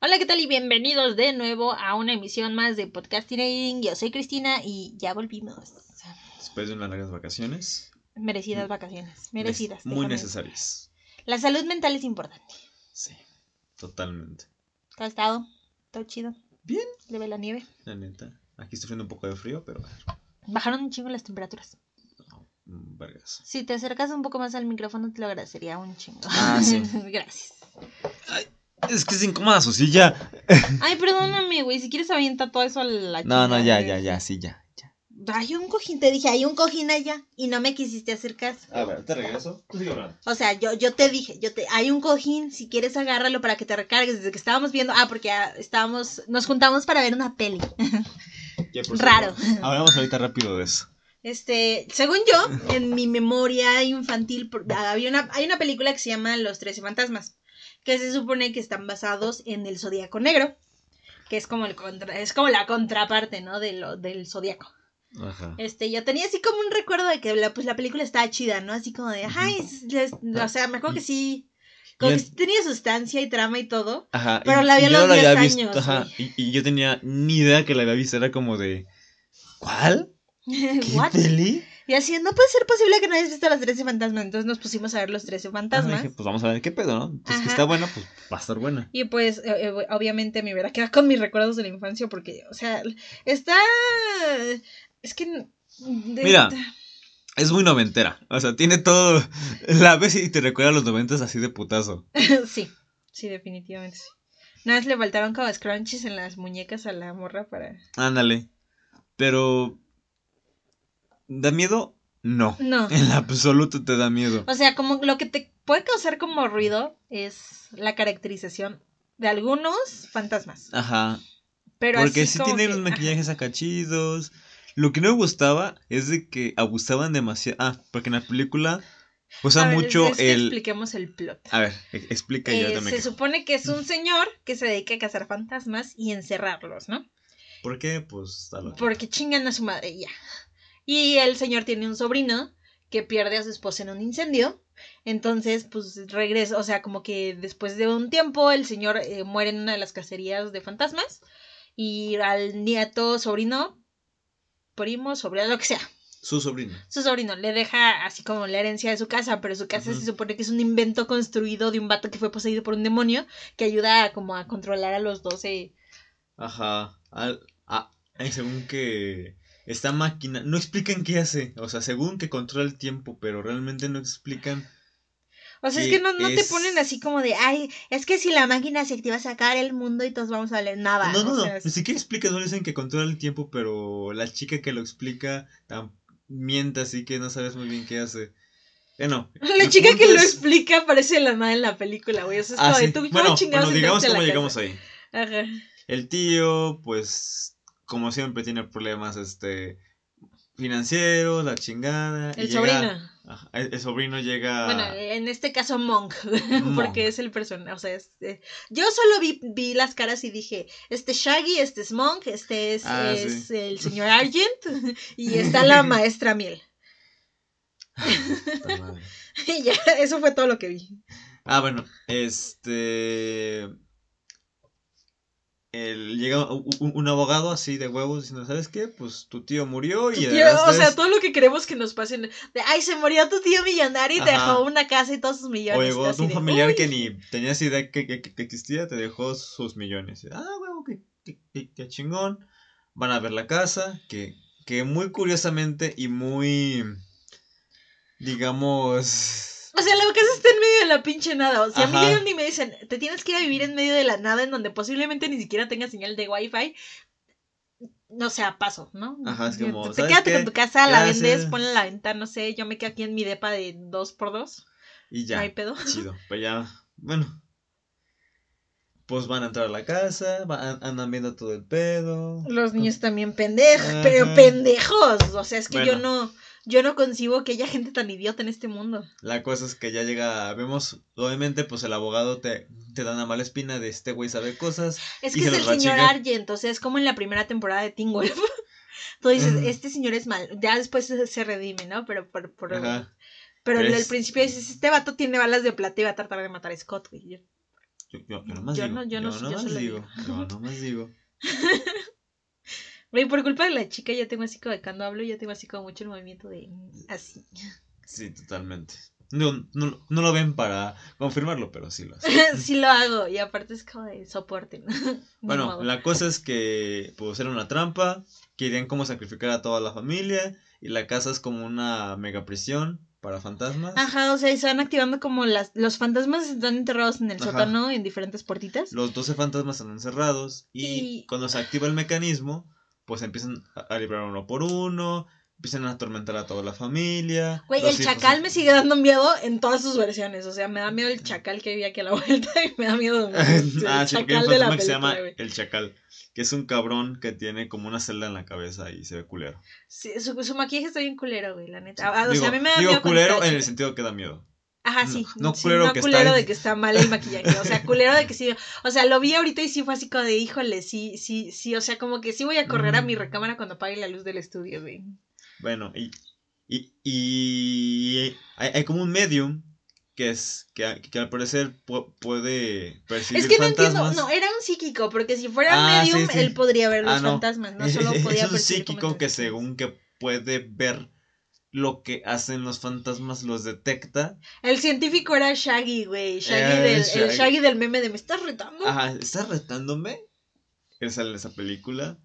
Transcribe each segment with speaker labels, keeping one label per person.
Speaker 1: Hola, ¿qué tal? Y bienvenidos de nuevo a una emisión más de Podcasting. Yo soy Cristina y ya volvimos.
Speaker 2: Después de unas largas vacaciones.
Speaker 1: Merecidas vacaciones, merecidas.
Speaker 2: Muy necesarias.
Speaker 1: La salud mental es importante.
Speaker 2: Sí, totalmente.
Speaker 1: ¿Cómo ha estado? ¿Todo chido?
Speaker 2: Bien.
Speaker 1: ¿Le ve la nieve?
Speaker 2: La neta. Aquí estoy haciendo un poco de frío, pero...
Speaker 1: Bajaron un chingo las temperaturas.
Speaker 2: Mm, vergas.
Speaker 1: Si te acercas un poco más al micrófono, te lo agradecería un chingo.
Speaker 2: Ah, sí.
Speaker 1: Gracias.
Speaker 2: Ay, es que es incómoda su silla.
Speaker 1: Ay, perdóname, güey. Si quieres avienta todo eso a la
Speaker 2: No, no, ya, ya, ya, sí, ya. ya.
Speaker 1: Hay un cojín, te dije, hay un cojín allá. Y no me quisiste hacer caso.
Speaker 2: A ver, te regreso. Tú sigue hablando.
Speaker 1: O sea, yo, yo te dije, yo te, hay un cojín, si quieres agárralo para que te recargues. Desde que estábamos viendo, ah, porque estábamos, nos juntamos para ver una peli.
Speaker 2: Ya, por
Speaker 1: Raro.
Speaker 2: favor. Hablamos ahorita rápido de eso.
Speaker 1: Este, según yo, en mi memoria infantil, había una, hay una película que se llama Los Trece Fantasmas, que se supone que están basados en el Zodíaco Negro, que es como el contra, es como la contraparte, ¿no? De lo, del Zodíaco.
Speaker 2: Ajá.
Speaker 1: Este, yo tenía así como un recuerdo de que la, pues, la película estaba chida, ¿no? Así como de, ay, o sea, me acuerdo que sí, como que sí tenía sustancia y trama y todo.
Speaker 2: Ajá.
Speaker 1: Pero
Speaker 2: y-
Speaker 1: la vi a los
Speaker 2: la
Speaker 1: 10
Speaker 2: había
Speaker 1: años,
Speaker 2: visto, ajá. Y, y yo tenía ni idea que la había visto. Era como de. ¿Cuál? ¿Qué
Speaker 1: ¿What?
Speaker 2: peli?
Speaker 1: Y así, no puede ser posible que no hayas visto los 13 fantasmas. Entonces nos pusimos a ver los 13
Speaker 2: Ah,
Speaker 1: fantasmas.
Speaker 2: dije, pues vamos a ver qué pedo, ¿no? Entonces,
Speaker 1: Ajá.
Speaker 2: que está buena, pues va a estar buena.
Speaker 1: Y pues, eh, eh, obviamente me hubiera quedado con mis recuerdos de la infancia porque, o sea, está... Es que... de-
Speaker 2: Mira. Es muy noventera. O sea, tiene todo. La ves y te recuerda a los noventas así de putazo.
Speaker 1: sí, sí, definitivamente sí. Nada más le faltaron como scrunchies en las muñecas a la morra para...
Speaker 2: Ándale. Pero. ¿Da miedo? No.
Speaker 1: No.
Speaker 2: En absoluto te da miedo.
Speaker 1: O sea, como lo que te puede causar como ruido es la caracterización de algunos fantasmas.
Speaker 2: Ajá.
Speaker 1: Pero
Speaker 2: Porque
Speaker 1: así
Speaker 2: sí tienen
Speaker 1: que-
Speaker 2: los maquillajes acá chidos. Lo que no me gustaba es de que abusaban demasiado. Ah, porque en la película
Speaker 1: A
Speaker 2: usa
Speaker 1: ver,
Speaker 2: mucho
Speaker 1: es que
Speaker 2: el.
Speaker 1: expliquemos el plot.
Speaker 2: A ver, e- explica
Speaker 1: Eh,
Speaker 2: yo también.
Speaker 1: se supone que es un señor que se dedica a cazar fantasmas y encerrarlos, ¿no?
Speaker 2: ¿Por qué? Pues.
Speaker 1: Porque chingan a su madre ya. Y el señor tiene un sobrino que pierde a su esposa en un incendio. Entonces, pues regresa, o sea, como que después de un tiempo el señor eh, muere en una de las cacerías de fantasmas. Y al nieto, sobrino, primo, sobrino, lo que sea,
Speaker 2: Su sobrino.
Speaker 1: su sobrino le deja así como la herencia de su casa, pero su casa se supone que es un invento construido de un vato que fue poseído por un demonio que ayuda a, como a controlar a los doce.
Speaker 2: Ajá. Al, ay, según que esta máquina. No explican qué hace. O sea, según que controla el tiempo, pero realmente no explican.
Speaker 1: O sea, es
Speaker 2: que
Speaker 1: no, no te ponen así como de, ay, es que si la máquina se activa sacar el mundo y todos vamos a leer nada.
Speaker 2: No, no, no. Ni siquiera explican, no dicen que controla el tiempo, pero la chica que lo explica tan miente así que no sabes muy bien qué hace. Bueno.
Speaker 1: La chica que lo explica parece la madre en la película, güey. O sea, es
Speaker 2: Ah,
Speaker 1: de,
Speaker 2: sí.
Speaker 1: tú, ¿cómo
Speaker 2: Bueno, bueno, digamos cómo llegamos ahí.
Speaker 1: Ajá.
Speaker 2: El tío, pues, como siempre, tiene problemas, este, financieros, la chingada. y
Speaker 1: El
Speaker 2: llega-
Speaker 1: sobrino.
Speaker 2: Ajá, el, el sobrino llega.
Speaker 1: Bueno, en este caso Monk,
Speaker 2: Monk.
Speaker 1: porque es el personaje, o sea, es, eh, yo solo vi, vi las caras y dije, este es Shaggy, este es Monk, este es,
Speaker 2: Ah,
Speaker 1: es
Speaker 2: sí.
Speaker 1: el señor Argent y está la maestra Miel.
Speaker 2: Madre.
Speaker 1: Y ya, eso fue todo lo que vi.
Speaker 2: Ah, bueno, este. El, llega un, un- abogado así de huevos diciendo, ¿sabes qué? Pues tu tío murió y
Speaker 1: tío, o sea,
Speaker 2: es-
Speaker 1: todo lo que queremos que nos pasen, de, ay, se murió tu tío millonario y te dejó una casa y todos sus millones.
Speaker 2: O llegó un
Speaker 1: de,
Speaker 2: familiar
Speaker 1: "Uy".
Speaker 2: que ni tenías idea que, que- que existía, te dejó sus millones. Ah, huevo, qué- qué chingón. Van a ver la casa, que, que muy curiosamente y muy, digamos...
Speaker 1: O sea, la casa está en medio de la pinche nada. O sea, a mí llegan y me dicen, te tienes que ir a vivir en medio de la nada en donde posiblemente ni siquiera tenga señal de wifi. No sea, paso, ¿no?
Speaker 2: Ajá, es como,
Speaker 1: Te
Speaker 2: ¿sabes
Speaker 1: quédate
Speaker 2: qué?
Speaker 1: con tu casa, la
Speaker 2: Gracias.
Speaker 1: vendes, ponla a la venta, no sé, yo me quedo aquí en mi depa de dos por dos.
Speaker 2: Y ya,
Speaker 1: No hay pedo.
Speaker 2: chido. Pues ya, bueno. Pues van a entrar a la casa, va- andan viendo todo el pedo.
Speaker 1: Los niños también pendejos, pero pendejos. O sea, es que yo no, yo no concibo que haya gente tan idiota en este mundo.
Speaker 2: La cosa es que ya llega, vemos, obviamente, pues el abogado te, te da una mala espina de este güey sabe cosas.
Speaker 1: Es que es el señor. Argent, o sea, es como en la primera temporada de Teen Wolf. Tú dices, este señor es mal. Ya después se, redime, ¿no? Pero por, por-
Speaker 2: Ajá.
Speaker 1: pero
Speaker 2: es-
Speaker 1: principio dices, este vato tiene balas de plata y va a tratar de matar a Scott, güey. Yo-
Speaker 2: Yo, yo, yo nomás
Speaker 1: Yo
Speaker 2: digo.
Speaker 1: no- yo no- yo
Speaker 2: nomás
Speaker 1: solo
Speaker 2: digo.
Speaker 1: digo.
Speaker 2: Yo nomás digo.
Speaker 1: Güey, por culpa de la chica ya tengo así como de cuando hablo, ya tengo así como mucho el movimiento de así.
Speaker 2: Sí, totalmente. No, no, no lo ven para confirmarlo, pero sí lo hacen.
Speaker 1: sí lo hago, y aparte es como de soporte. ¿no?
Speaker 2: Bueno, la cosa es que pues era una trampa, querían como sacrificar a toda la familia y la casa es como una mega prisión para fantasmas.
Speaker 1: Ajá, o sea, y se van activando como las, los fantasmas están enterrados en el
Speaker 2: Ajá.
Speaker 1: sótano en diferentes puertitas.
Speaker 2: Los 12 fantasmas están encerrados y,
Speaker 1: Y-
Speaker 2: cuando se activa el mecanismo, pues empiezan a, librar uno por uno, empiezan a atormentar a toda la familia.
Speaker 1: Güey, el chacal me sigue dando miedo en todas sus versiones. O sea, me da miedo el chacal que vive aquí a la vuelta y me da miedo el
Speaker 2: ah, sí, porque hay un
Speaker 1: chacal de la
Speaker 2: fantasma que se llama
Speaker 1: película, güey.
Speaker 2: el chacal, que es un cabrón que tiene como una celda en la cabeza y se ve culero.
Speaker 1: Sí, su, su maquillaje está bien culero, güey, la neta. Ah, o
Speaker 2: digo
Speaker 1: sea, a mí me da
Speaker 2: digo
Speaker 1: miedo cuando
Speaker 2: culero en el sentido que da miedo.
Speaker 1: Ajá,
Speaker 2: No,
Speaker 1: sí.
Speaker 2: no
Speaker 1: sí,
Speaker 2: culero
Speaker 1: no
Speaker 2: que está
Speaker 1: culero de que está mal el maquillaje. O sea, culero de que sí. O sea, lo vi ahorita y sí fue así como de, híjole, sí, sí, sí. O sea, como que sí voy a correr a mi
Speaker 2: Mm.
Speaker 1: recámara cuando apague la luz del estudio, güey.
Speaker 2: Bueno, y, y, y hay, hay como un medium que es que, que al parecer pu- puede percibir
Speaker 1: Es que no
Speaker 2: fantasmas.
Speaker 1: entiendo. No, era un psíquico, porque si fuera
Speaker 2: Ah,
Speaker 1: medium,
Speaker 2: sí, sí.
Speaker 1: él podría ver los
Speaker 2: Ah, no.
Speaker 1: fantasmas. No solo
Speaker 2: es
Speaker 1: podía
Speaker 2: un
Speaker 1: percibir como
Speaker 2: psíquico que según que puede ver lo que hacen los fantasmas, los detecta.
Speaker 1: El científico era Shaggy, güey. Shaggy del,
Speaker 2: Shaggy.
Speaker 1: El Shaggy del meme de ¿me estás retando?
Speaker 2: Ajá, ¿está retándome? Él sale en esa película.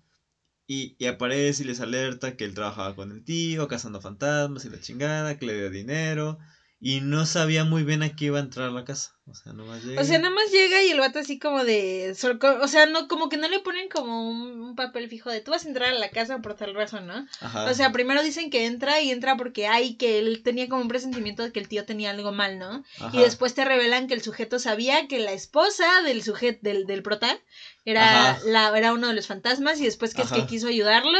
Speaker 2: Y, y aparece y les alerta que él trabajaba con el tío, cazando fantasmas y la chingada, que le dio dinero. Y no sabía muy bien a qué iba a entrar a la casa. O sea, nomás llega.
Speaker 1: O sea, nada más llega y el vato así como de... O sea, no como que no le ponen como un, un papel fijo de tú vas a entrar a la casa por tal razón, ¿no?
Speaker 2: Ajá.
Speaker 1: O sea, primero dicen que entra y entra porque hay que él tenía como un presentimiento de que el tío tenía algo mal, ¿no?
Speaker 2: Ajá.
Speaker 1: Y después te revelan que el sujeto sabía que la esposa del sujeto del, del prota era
Speaker 2: Ajá.
Speaker 1: la era uno de los fantasmas y después que es que quiso ayudarlo,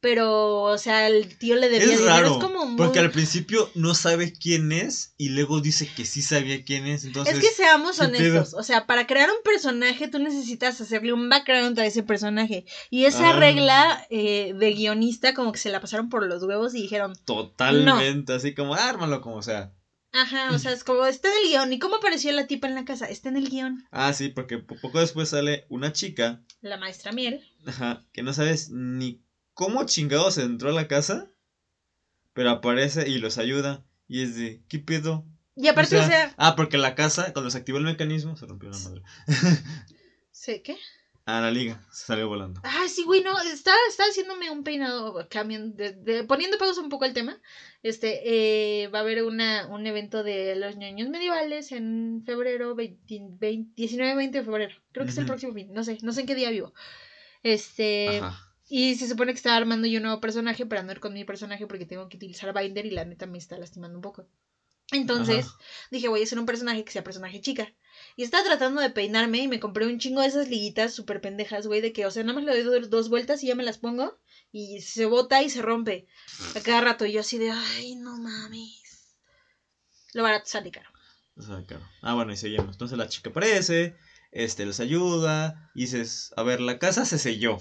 Speaker 1: pero o sea, el tío le debía
Speaker 2: Es
Speaker 1: dinero,
Speaker 2: raro,
Speaker 1: es como muy
Speaker 2: porque al principio no sabe quién es y luego dice que sí sabía quién es, entonces...
Speaker 1: Es que seamos
Speaker 2: ¿qué
Speaker 1: honestos, o sea, para crear un personaje tú necesitas hacerle un background a ese personaje. Y esa
Speaker 2: Ah.
Speaker 1: regla eh, de guionista como que se la pasaron por los huevos y dijeron,
Speaker 2: Totalmente, así como, ármalo como sea.
Speaker 1: ajá, o sea, es como, está en el guion. ¿Y cómo apareció la tipa en la casa? Está en el guion.
Speaker 2: Ah, sí, porque po- poco después sale una chica,
Speaker 1: La maestra Miel.
Speaker 2: ajá, que no sabes ni cómo chingados entró a la casa, pero aparece y los ayuda. Y es de, ¿qué pedo?
Speaker 1: Y aparte, o sea,
Speaker 2: Ah, porque la casa, cuando se activó el mecanismo, se rompió la madre.
Speaker 1: ¿sí, ¿qué?
Speaker 2: Ah, la liga, se salió volando.
Speaker 1: Ah, sí, güey, no, está, está haciéndome un peinado, cambiando, de, de- poniendo pausa un poco el tema. Este, eh, va a haber una, un evento de los ñoños medievales en febrero, 19-20 de febrero. Creo que es el próximo fin, no sé, no sé en qué día vivo. Este,
Speaker 2: Ajá.
Speaker 1: Y se supone que estaba armando yo un nuevo personaje para no ir con mi personaje porque tengo que utilizar Binder y la neta me está lastimando un poco. Entonces,
Speaker 2: Ajá.
Speaker 1: dije, voy a hacer un personaje que sea personaje chica. Y estaba tratando de peinarme y me compré un chingo de esas liguitas súper pendejas, güey, de que, o sea, nada más le doy do- dos vueltas y ya me las pongo y se bota y se rompe a cada rato. Y yo así de, ay, no mames. Lo barato sale caro.
Speaker 2: O sea, claro. Ah, bueno, y seguimos. Entonces la chica aparece, este, los ayuda, y dices, a ver, la casa se selló,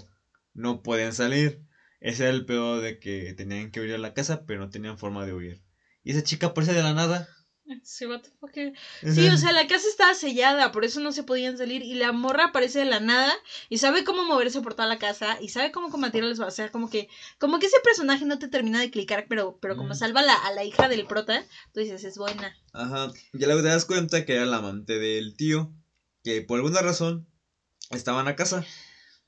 Speaker 2: no pueden salir. Ese era el peor de que tenían que huir a la casa, pero no tenían forma de huir. Y esa chica aparece de la nada.
Speaker 1: Sí, what the fuck. Sí, o sea, la casa estaba sellada, por eso no se podían salir. Y la morra aparece de la nada y sabe cómo moverse por toda la casa y sabe cómo combatir a los. O sea, como que, como que ese personaje no te termina de clicar, pero, pero como
Speaker 2: Mm.
Speaker 1: salva a la, a la hija del prota, tú dices, es buena.
Speaker 2: Ajá. Ya luego te das cuenta que era la amante del tío, que por alguna razón estaba en la casa.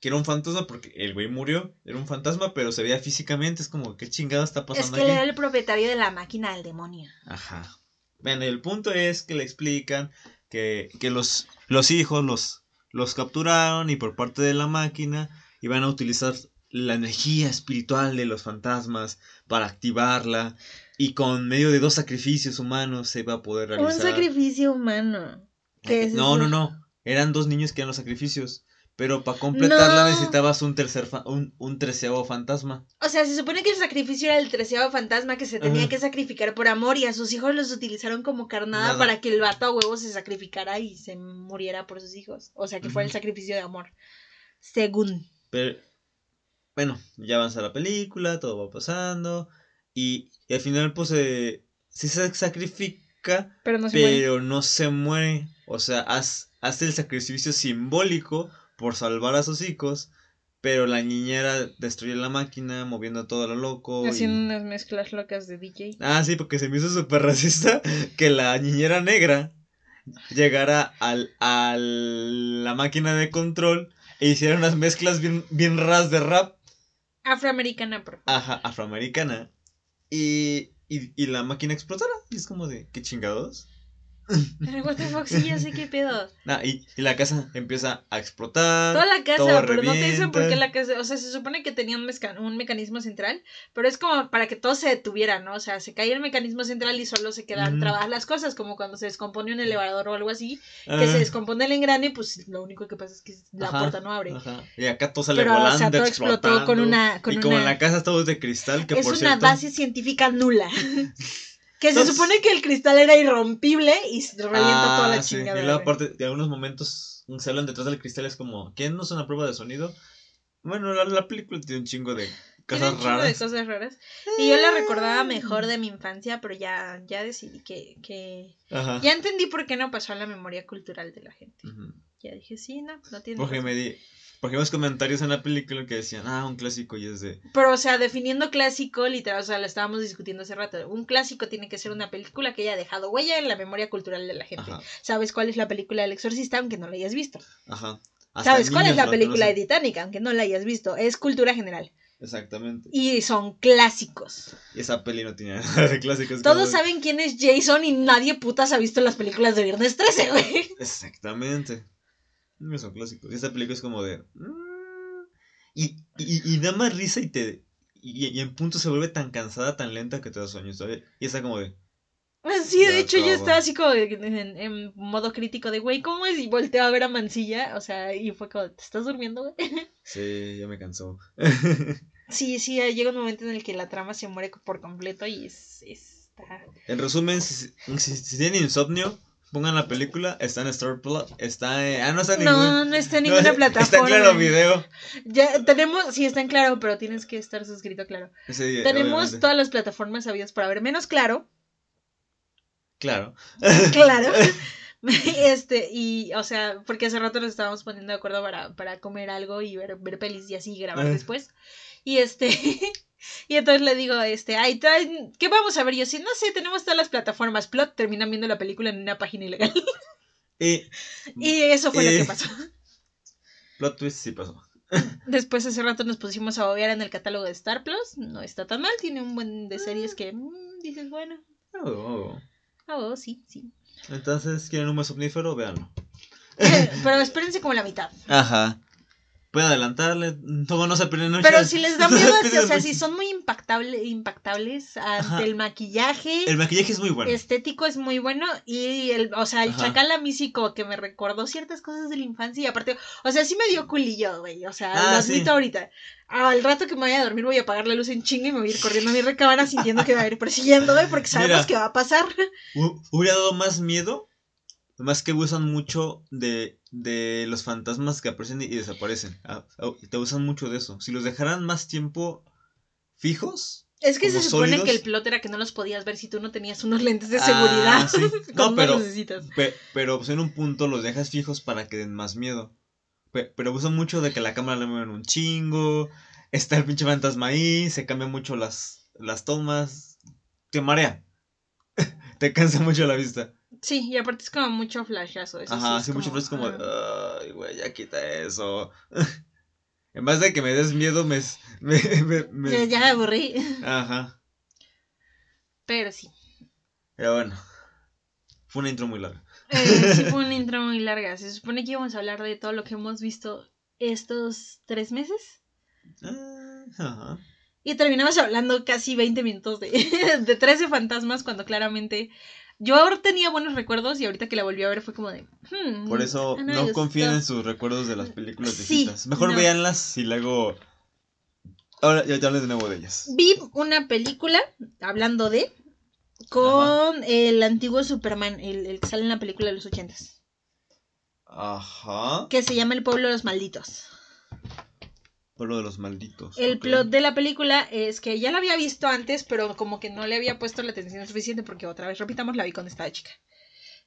Speaker 2: Que era un fantasma porque el güey murió, era un fantasma, pero se veía físicamente, es como, ¿qué chingado está
Speaker 1: Es
Speaker 2: pasando
Speaker 1: que él era el propietario de la máquina del demonio.
Speaker 2: Ajá. Bueno, el punto es que le explican que, que los, los hijos los, los capturaron y por parte de la máquina iban a utilizar la energía espiritual de los fantasmas para activarla y con medio de dos sacrificios humanos se iba a poder realizar.
Speaker 1: Un sacrificio humano. ¿Qué es
Speaker 2: no,
Speaker 1: eso?
Speaker 2: no, no. Eran dos niños que eran los sacrificios. Pero para completarla
Speaker 1: No.
Speaker 2: necesitabas un tercer fa- un, un treceavo fantasma.
Speaker 1: O sea, se supone que el sacrificio era el treceavo fantasma que se tenía que sacrificar por amor y a sus hijos los utilizaron como carnada
Speaker 2: Nada.
Speaker 1: para que el vato a huevo se sacrificara y se muriera por sus hijos. O sea, que fuera el sacrificio de amor. Según.
Speaker 2: Pero, bueno, ya avanza la película, todo va pasando. Y, y al final, pues, eh, sí se sacrifica.
Speaker 1: Pero no se muere.
Speaker 2: no se muere. O sea, hace el sacrificio simbólico por salvar a sus hijos, pero la niñera destruye la máquina, moviendo todo lo loco. y-
Speaker 1: Haciendo unas mezclas locas de DJ.
Speaker 2: Ah, sí, porque se me hizo súper racista que la niñera negra llegara al, a la máquina de control e hiciera unas mezclas bien, bien raras de rap,
Speaker 1: Afroamericana, por
Speaker 2: ajá, afroamericana, y, y, y la máquina explotara. Y es como de, ¿qué chingados?
Speaker 1: Pero fuck, sí, ya sé qué pedo.
Speaker 2: Ah, y, y la casa empieza a explotar.
Speaker 1: Toda la casa,
Speaker 2: todo
Speaker 1: pero no te dicen por qué
Speaker 2: revienta.
Speaker 1: la casa, o sea, se supone que tenía un, mezca- un mecanismo central, pero es como para que todo se detuviera, ¿no? O sea, se caía el mecanismo central y solo se quedan
Speaker 2: Ujú.
Speaker 1: trabadas las cosas, como cuando se descompone un elevador o algo así, que
Speaker 2: Ah,
Speaker 1: se descompone el engrane, pues lo único que pasa es que la
Speaker 2: Ajá,
Speaker 1: puerta no abre.
Speaker 2: ajá. Y acá todo sale
Speaker 1: Pero, o
Speaker 2: volando,
Speaker 1: sea, todo explotó con una- con
Speaker 2: y como
Speaker 1: una-
Speaker 2: la casa todo es de cristal, que
Speaker 1: es
Speaker 2: por
Speaker 1: una
Speaker 2: cierto...
Speaker 1: base científica nula. que se
Speaker 2: Entonces-
Speaker 1: supone que el cristal era irrompible y se revienta toda la
Speaker 2: Ah, sí,
Speaker 1: chingada.
Speaker 2: Y luego aparte de algunos momentos se hablan detrás del cristal es como, ¿quién no es una prueba de sonido? Bueno, la, la película tiene un chingo de
Speaker 1: Tiene
Speaker 2: cosas
Speaker 1: un chingo de
Speaker 2: raras.
Speaker 1: cosas raras. Y yo la recordaba mejor de mi infancia, pero ya, ya decidí que, que...
Speaker 2: Ajá.
Speaker 1: Ya entendí por qué no pasó a la memoria cultural de la gente.
Speaker 2: Ujú.
Speaker 1: Ya dije, sí, no, no tiene
Speaker 2: Porque
Speaker 1: razón.
Speaker 2: me di, porque vimos comentarios en la película que decían, ah, un clásico y es de,
Speaker 1: Pero, o sea, definiendo clásico, literal, o sea, lo estábamos discutiendo hace rato. Un clásico tiene que ser una película que haya dejado huella en la memoria cultural de la gente.
Speaker 2: ajá,
Speaker 1: ¿Sabes cuál es la película del exorcista, aunque no la hayas visto?
Speaker 2: ajá. Hasta
Speaker 1: ¿Sabes cuál es la película de. Titanic, aunque no la hayas visto? Es cultura general.
Speaker 2: Exactamente.
Speaker 1: Y son clásicos.
Speaker 2: Y esa peli no tenía nada de clásico. es
Speaker 1: Todos
Speaker 2: como
Speaker 1: saben quién es Jason y nadie putas ha visto las películas de Viernes 13, güey.
Speaker 2: Exactamente. No son clásicos. Y esta película es como de. mm, Y, y, y da más risa y te. Y, y en punto se vuelve tan cansada, tan lenta que te da sueño, ¿sabes? Y está como de.
Speaker 1: Sí, de hecho yo
Speaker 2: acaba.
Speaker 1: estaba así como en, modo crítico de, güey, ¿cómo es? Y volteo a ver a Mancilla, o sea, y fue como, ¿te estás durmiendo, güey?
Speaker 2: Sí, ya me cansó.
Speaker 1: Sí, sí, llega un momento en el que la trama se muere por completo y es, es- está...
Speaker 2: en resumen, si, si, si tienen insomnio, pongan la película. Está en Star Plus. Está en. Ah, no está en
Speaker 1: No,
Speaker 2: ningún-
Speaker 1: no está en
Speaker 2: no,
Speaker 1: ninguna plataforma.
Speaker 2: Está en claro video.
Speaker 1: Ya tenemos, sí está en claro, pero tienes que estar suscrito a claro. Tenemos
Speaker 2: obviamente.
Speaker 1: todas las plataformas habidas para ver, menos claro,
Speaker 2: Claro.
Speaker 1: claro. Este, y, o sea, porque hace rato nos estábamos poniendo de acuerdo para, para comer algo y ver, ver pelis y así grabar
Speaker 2: Ah.
Speaker 1: después. Y este, y entonces le digo, este, ay, ¿qué vamos a ver? Yo, sí, no sé, tenemos todas las plataformas. Plot, terminan viendo la película en una página ilegal.
Speaker 2: Y.
Speaker 1: Y eso fue lo
Speaker 2: Eh.
Speaker 1: que pasó.
Speaker 2: Plot twist sí pasó.
Speaker 1: Después hace rato nos pusimos a bobear en el catálogo de Star Plus. No está tan mal, tiene un buen de series que mm, dices, bueno,
Speaker 2: Oh.
Speaker 1: oh, sí, sí.
Speaker 2: Entonces, ¿quieren un buen somnífero? Véanlo.
Speaker 1: Pero espérense como la mitad.
Speaker 2: Ajá. Pueden adelantarle. Todo no se pierden.
Speaker 1: Pero si les da miedo,
Speaker 2: No se
Speaker 1: o sea, si son muy impactable, impactables ante
Speaker 2: Ajá.
Speaker 1: el maquillaje,
Speaker 2: El maquillaje es muy bueno.
Speaker 1: estético es muy bueno y el, o sea, el
Speaker 2: Ajá.
Speaker 1: chacal que me recordó ciertas cosas de la infancia y aparte, o sea, sí me dio culillo, güey, o sea,
Speaker 2: Ah,
Speaker 1: lo
Speaker 2: sí.
Speaker 1: admito ahorita. Al rato que me vaya a dormir voy a apagar la luz en chinga y me voy a ir corriendo a mi recámara sintiendo que va a ir persiguiendo, güey, porque sabemos
Speaker 2: Mira.
Speaker 1: que va a pasar.
Speaker 2: Hu- Hubiera dado más miedo. Más que usan mucho de, de los fantasmas que aparecen y desaparecen. Ah, ah, Te usan mucho de eso. Si los dejaran más tiempo fijos.
Speaker 1: Es que se supone
Speaker 2: sólidos.
Speaker 1: que el plot era que no los podías ver si tú no tenías unos lentes de
Speaker 2: Ah,
Speaker 1: seguridad.
Speaker 2: sí. No, pero- pe- pero pues, en un punto los dejas fijos para que den más miedo. Pe- pero usan mucho de que la cámara la mueven un chingo. Está el pinche fantasma ahí. Se cambian mucho las, las tomas. Te marea. te cansa mucho la vista.
Speaker 1: Sí, y aparte es como mucho flashazo. Eso
Speaker 2: Ajá,
Speaker 1: sí,
Speaker 2: sí, mucho es como,
Speaker 1: ah.
Speaker 2: ay, güey, ya quita eso. en vez de que me des miedo, me... me, me- me-
Speaker 1: Ya, ya me aburrí.
Speaker 2: Ajá,
Speaker 1: Pero sí.
Speaker 2: pero bueno. Fue una intro muy larga.
Speaker 1: Eh, sí fue una intro muy larga. Se supone que íbamos a hablar de todo lo que hemos visto estos tres meses.
Speaker 2: Ah, Ajá.
Speaker 1: Y terminamos hablando casi 20 minutos de, de 13 fantasmas cuando claramente yo ahora tenía buenos recuerdos y ahorita que la volví a ver fue como de... hmm,
Speaker 2: Por eso no confíen en sus recuerdos de las películas
Speaker 1: Sí,
Speaker 2: viejitas. Mejor
Speaker 1: no.
Speaker 2: véanlas y luego... Ahora ya te hables de nuevo de ellas.
Speaker 1: Vi una película, hablando de, con el antiguo Superman, el, el que sale en la película de los ochentas,
Speaker 2: Ajá.
Speaker 1: que se llama El Pueblo de los Malditos.
Speaker 2: Pueblo de los malditos.
Speaker 1: El plot de la película es que ya la había visto antes, pero como que no le había puesto la atención suficiente porque otra vez, repitamos, la vi cuando estaba chica.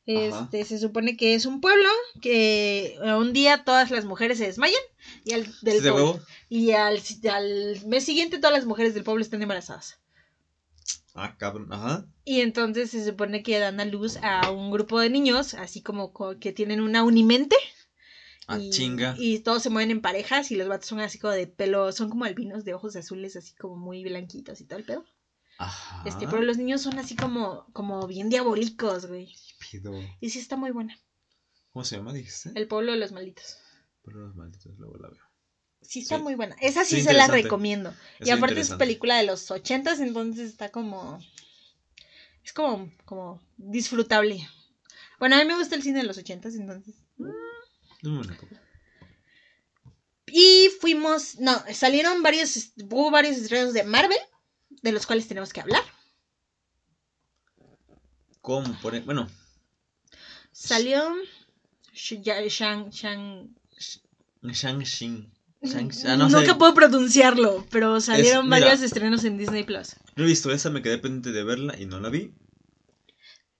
Speaker 2: Ajá.
Speaker 1: Este, se supone que es un pueblo que eh, un día todas las mujeres se desmayan y al, del
Speaker 2: ¿De
Speaker 1: pueblo- y al, al mes siguiente todas las mujeres del pueblo están embarazadas.
Speaker 2: Ah, cabrón. Ajá.
Speaker 1: Y entonces se supone que dan a luz a un grupo de niños, así como co- que tienen una unimente.
Speaker 2: Ah,
Speaker 1: y,
Speaker 2: chinga.
Speaker 1: y todos se mueven en parejas y los vatos son así como de pelo, son como albinos de ojos azules, así como muy blanquitos y todo el pedo.
Speaker 2: Ajá.
Speaker 1: Este, pero los niños son así como, como bien diabólicos, güey.
Speaker 2: Pido.
Speaker 1: Y sí está muy buena.
Speaker 2: ¿Cómo se llama, dijiste?
Speaker 1: El pueblo de los malditos.
Speaker 2: Pueblo de los malditos, luego la veo.
Speaker 1: Sí está
Speaker 2: Sí.
Speaker 1: muy buena. Esa sí
Speaker 2: Sí,
Speaker 1: se la recomiendo. y aparte es película de los ochentas, entonces está como... Es como, como disfrutable. Bueno, a mí me gusta el cine de los ochentas, entonces... Y fuimos... No, salieron varios... Hubo varios estrenos de Marvel, de los cuales tenemos que hablar.
Speaker 2: ¿Cómo? Por e- Bueno,
Speaker 1: Salió... Shang... Shang...
Speaker 2: Shang-Chi. Shang ah, no
Speaker 1: Nunca
Speaker 2: sé.
Speaker 1: puedo pronunciarlo, pero salieron
Speaker 2: mira.
Speaker 1: varios estrenos en Disney Plus.
Speaker 2: No he visto esa, me quedé pendiente de verla y no la vi.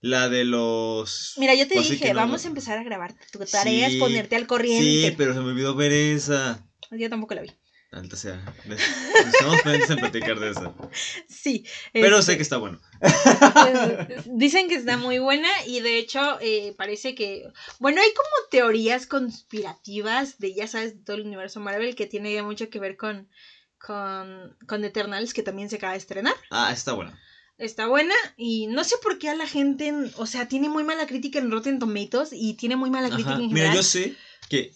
Speaker 2: La de los.
Speaker 1: Mira, yo te
Speaker 2: Pues
Speaker 1: dije,
Speaker 2: no-
Speaker 1: vamos a empezar a grabar. Tu tarea es ponerte al corriente.
Speaker 2: Sí, pero se me olvidó ver esa.
Speaker 1: Yo tampoco la vi.
Speaker 2: Alta sea. Estamos pendientes en platicar de esa.
Speaker 1: Sí.
Speaker 2: Pero
Speaker 1: este,
Speaker 2: sé que está bueno.
Speaker 1: pues, dicen que está muy buena y de hecho eh, parece que... Bueno, hay como teorías conspirativas de, ya sabes, de todo el universo Marvel que tiene mucho que ver con, con, con Eternals, que también se acaba de estrenar.
Speaker 2: Ah, está buena.
Speaker 1: Está buena y no sé por qué a la gente, o sea, tiene muy mala crítica en Rotten Tomatoes y tiene muy mala crítica
Speaker 2: Ajá.
Speaker 1: en
Speaker 2: Mira,
Speaker 1: general.
Speaker 2: yo sé que,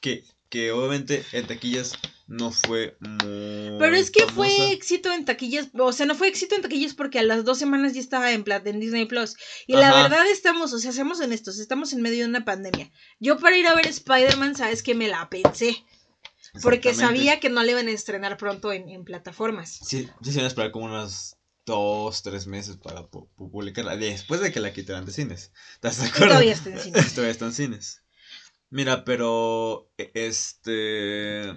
Speaker 2: que, que obviamente en taquillas no fue muy.
Speaker 1: Pero es que
Speaker 2: famosa.
Speaker 1: fue éxito en taquillas, o sea, no fue éxito en taquillas porque a las dos semanas ya estaba en, plat- en Disney Plus. Y la verdad estamos, o sea, seamos honestos, estamos en medio de una pandemia. Yo para ir a ver Spider-Man, sabes que me la pensé, porque sabía que no le iban a estrenar pronto en, en plataformas.
Speaker 2: Sí, sí se iban a esperar como unos dos, tres meses para pu- pu- publicarla. Después de que la quitaran de cines. ¿Estás de acuerdo?
Speaker 1: todavía está en cines.
Speaker 2: Todavía está en cines. Mira, pero e- este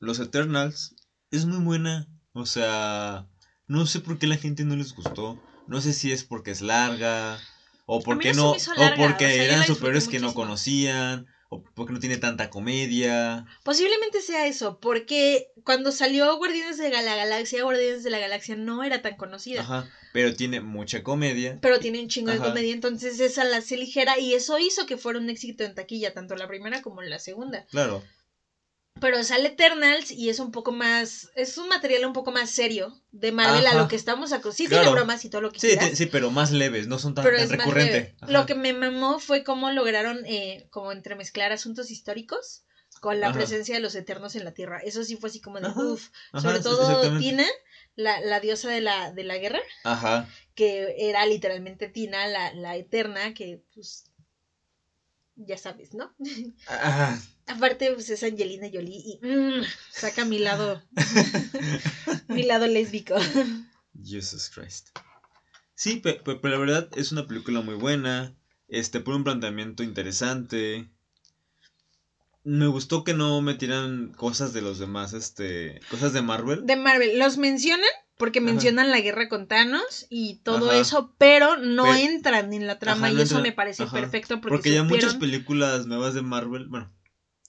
Speaker 2: Los Eternals es muy buena. O sea, no sé por qué la gente no les gustó. No sé si es porque es larga o porque
Speaker 1: no
Speaker 2: o porque
Speaker 1: o sea,
Speaker 2: eran superhéroes que no conocían o porque no tiene tanta comedia.
Speaker 1: Posiblemente sea eso, porque cuando salió Guardianes de la Galaxia, Guardianes de la Galaxia no era tan conocida.
Speaker 2: Ajá, pero tiene mucha comedia.
Speaker 1: Pero tiene un chingo de comedia, entonces esa la hace ligera y eso hizo que fuera un éxito en taquilla, tanto la primera como la segunda.
Speaker 2: Claro.
Speaker 1: Pero sale Eternals y es un poco más, es un material un poco más serio de Marvel a lo que estamos acostumbrados. Sí,
Speaker 2: Claro.
Speaker 1: tiene bromas y todo lo que
Speaker 2: Sí, sí, pero más leves, no son tan,
Speaker 1: pero
Speaker 2: tan
Speaker 1: es más
Speaker 2: recurrente.
Speaker 1: leve.
Speaker 2: Ajá.
Speaker 1: Lo que me mamó fue cómo lograron eh, como entremezclar asuntos históricos con la
Speaker 2: Ajá.
Speaker 1: presencia de los eternos en la Tierra. Eso sí fue así como de uff. Sobre todo. Tina, la, la diosa de la, de la guerra,
Speaker 2: Ajá.
Speaker 1: que era literalmente Tina, la, la eterna, que pues ya sabes, ¿no?
Speaker 2: Ajá.
Speaker 1: Aparte, pues es Angelina Jolie y mm, saca mi lado, mi lado lésbico.
Speaker 2: Jesus Christ. Sí, pe- pe- pero, la verdad es una película muy buena. Este, por un planteamiento interesante. Me gustó que no metieran cosas de los demás, este, cosas de Marvel.
Speaker 1: De Marvel, los mencionan porque
Speaker 2: Ajá.
Speaker 1: mencionan la guerra con Thanos y todo
Speaker 2: Ajá.
Speaker 1: eso, pero no
Speaker 2: Pe-
Speaker 1: entran en la trama
Speaker 2: Ajá,
Speaker 1: y eso me parece perfecto porque,
Speaker 2: Porque ya muchas películas nuevas de Marvel, bueno,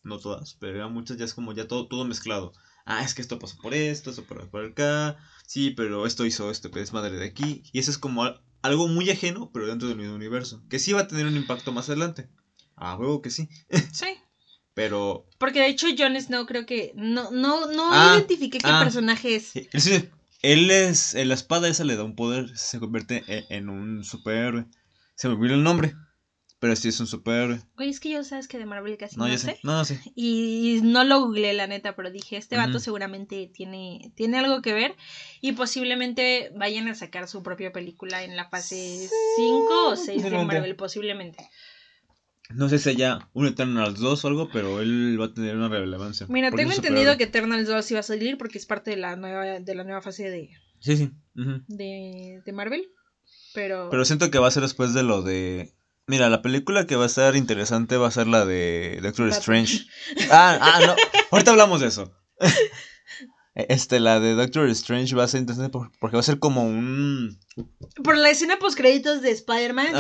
Speaker 2: no todas, pero ya muchas ya es como ya todo, todo mezclado. Ah, es que esto pasó por esto, esto por, por acá. Sí, pero esto hizo esto, que es madre de aquí. Y eso es como al- algo muy ajeno, pero dentro del mismo universo. Que sí va a tener un impacto más adelante. Ah, huevo que sí.
Speaker 1: Sí.
Speaker 2: Pero
Speaker 1: Porque de hecho Jon Snow creo que no, no, no
Speaker 2: Ah,
Speaker 1: identifiqué qué
Speaker 2: ah.
Speaker 1: personaje es.
Speaker 2: él, sí- él es. en La espada esa le da un poder, se convierte en, en un superhéroe. Se me olvidó el nombre. Pero sí es un superhéroe.
Speaker 1: Güey, es que yo sabes que de Marvel casi
Speaker 2: No,
Speaker 1: no,
Speaker 2: yo
Speaker 1: sé.
Speaker 2: sé. No, no sé.
Speaker 1: Y no lo googleé, la neta, pero dije, este vato seguramente tiene, tiene algo que ver. Y posiblemente vayan a sacar su propia película en la fase 5 o 6 de. Marvel, posiblemente.
Speaker 2: No sé si haya un Eternals 2 o algo, pero él va a tener una relevancia.
Speaker 1: Mira, tengo entendido que Eternals 2 iba a salir porque es parte de la nueva, de la nueva fase de,
Speaker 2: Sí, sí.
Speaker 1: de, de Marvel. Pero,
Speaker 2: Pero siento que va a ser después de lo de. Mira, la película que va a estar interesante va a ser la de Doctor. Strange. Ah, ah, no. Ahorita hablamos de eso. Este, la de Doctor Strange va a ser interesante por- porque va a ser como un...
Speaker 1: Por la escena postcréditos de Spider-Man,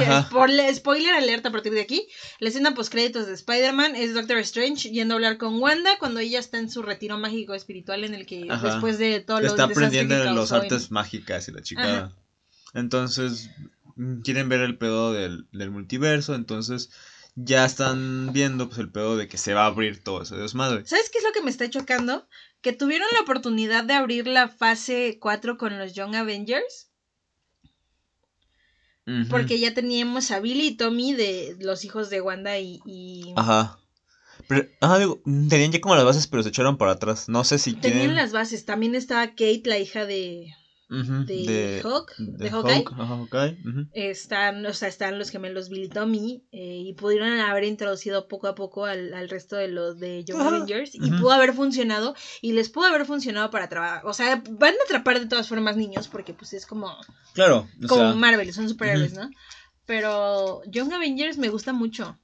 Speaker 1: spoiler alerta a partir de aquí, la escena postcréditos de Spider-Man es Doctor Strange yendo a hablar con Wanda cuando ella está en su retiro mágico espiritual en el que
Speaker 2: Ajá.
Speaker 1: después de todo lo
Speaker 2: está
Speaker 1: desastre que
Speaker 2: aprendiendo los
Speaker 1: en-
Speaker 2: artes mágicas y la chingada. Entonces, mm, quieren ver el pedo del, del multiverso, entonces ya están viendo pues el pedo de que se va a abrir todo ese desmadre.
Speaker 1: ¿Sabes qué es lo que me está chocando? Que tuvieron la oportunidad de abrir la fase 4 con los Young Avengers, porque ya teníamos a Billy y Tommy de los hijos de Wanda y... y-
Speaker 2: Ajá. Pero, ah, digo, tenían ya como las bases, pero se echaron para atrás. No sé si
Speaker 1: Tenían las bases. También estaba Kate, la hija de,
Speaker 2: Ujú,
Speaker 1: de, Hawk, de,
Speaker 2: de
Speaker 1: Hawkeye.
Speaker 2: Hawk, Hawkeye.
Speaker 1: Están, o sea, están los gemelos Billy y Tommy eh, y pudieron haber introducido poco a poco al, al resto de los de Young. Avengers y pudo haber funcionado y les pudo haber funcionado para trabajar. O sea, van a atrapar de todas formas niños porque pues es como,
Speaker 2: Claro, o
Speaker 1: como
Speaker 2: sea,
Speaker 1: Marvel, son superhéroes. ¿no? Pero Young Avengers me gusta mucho.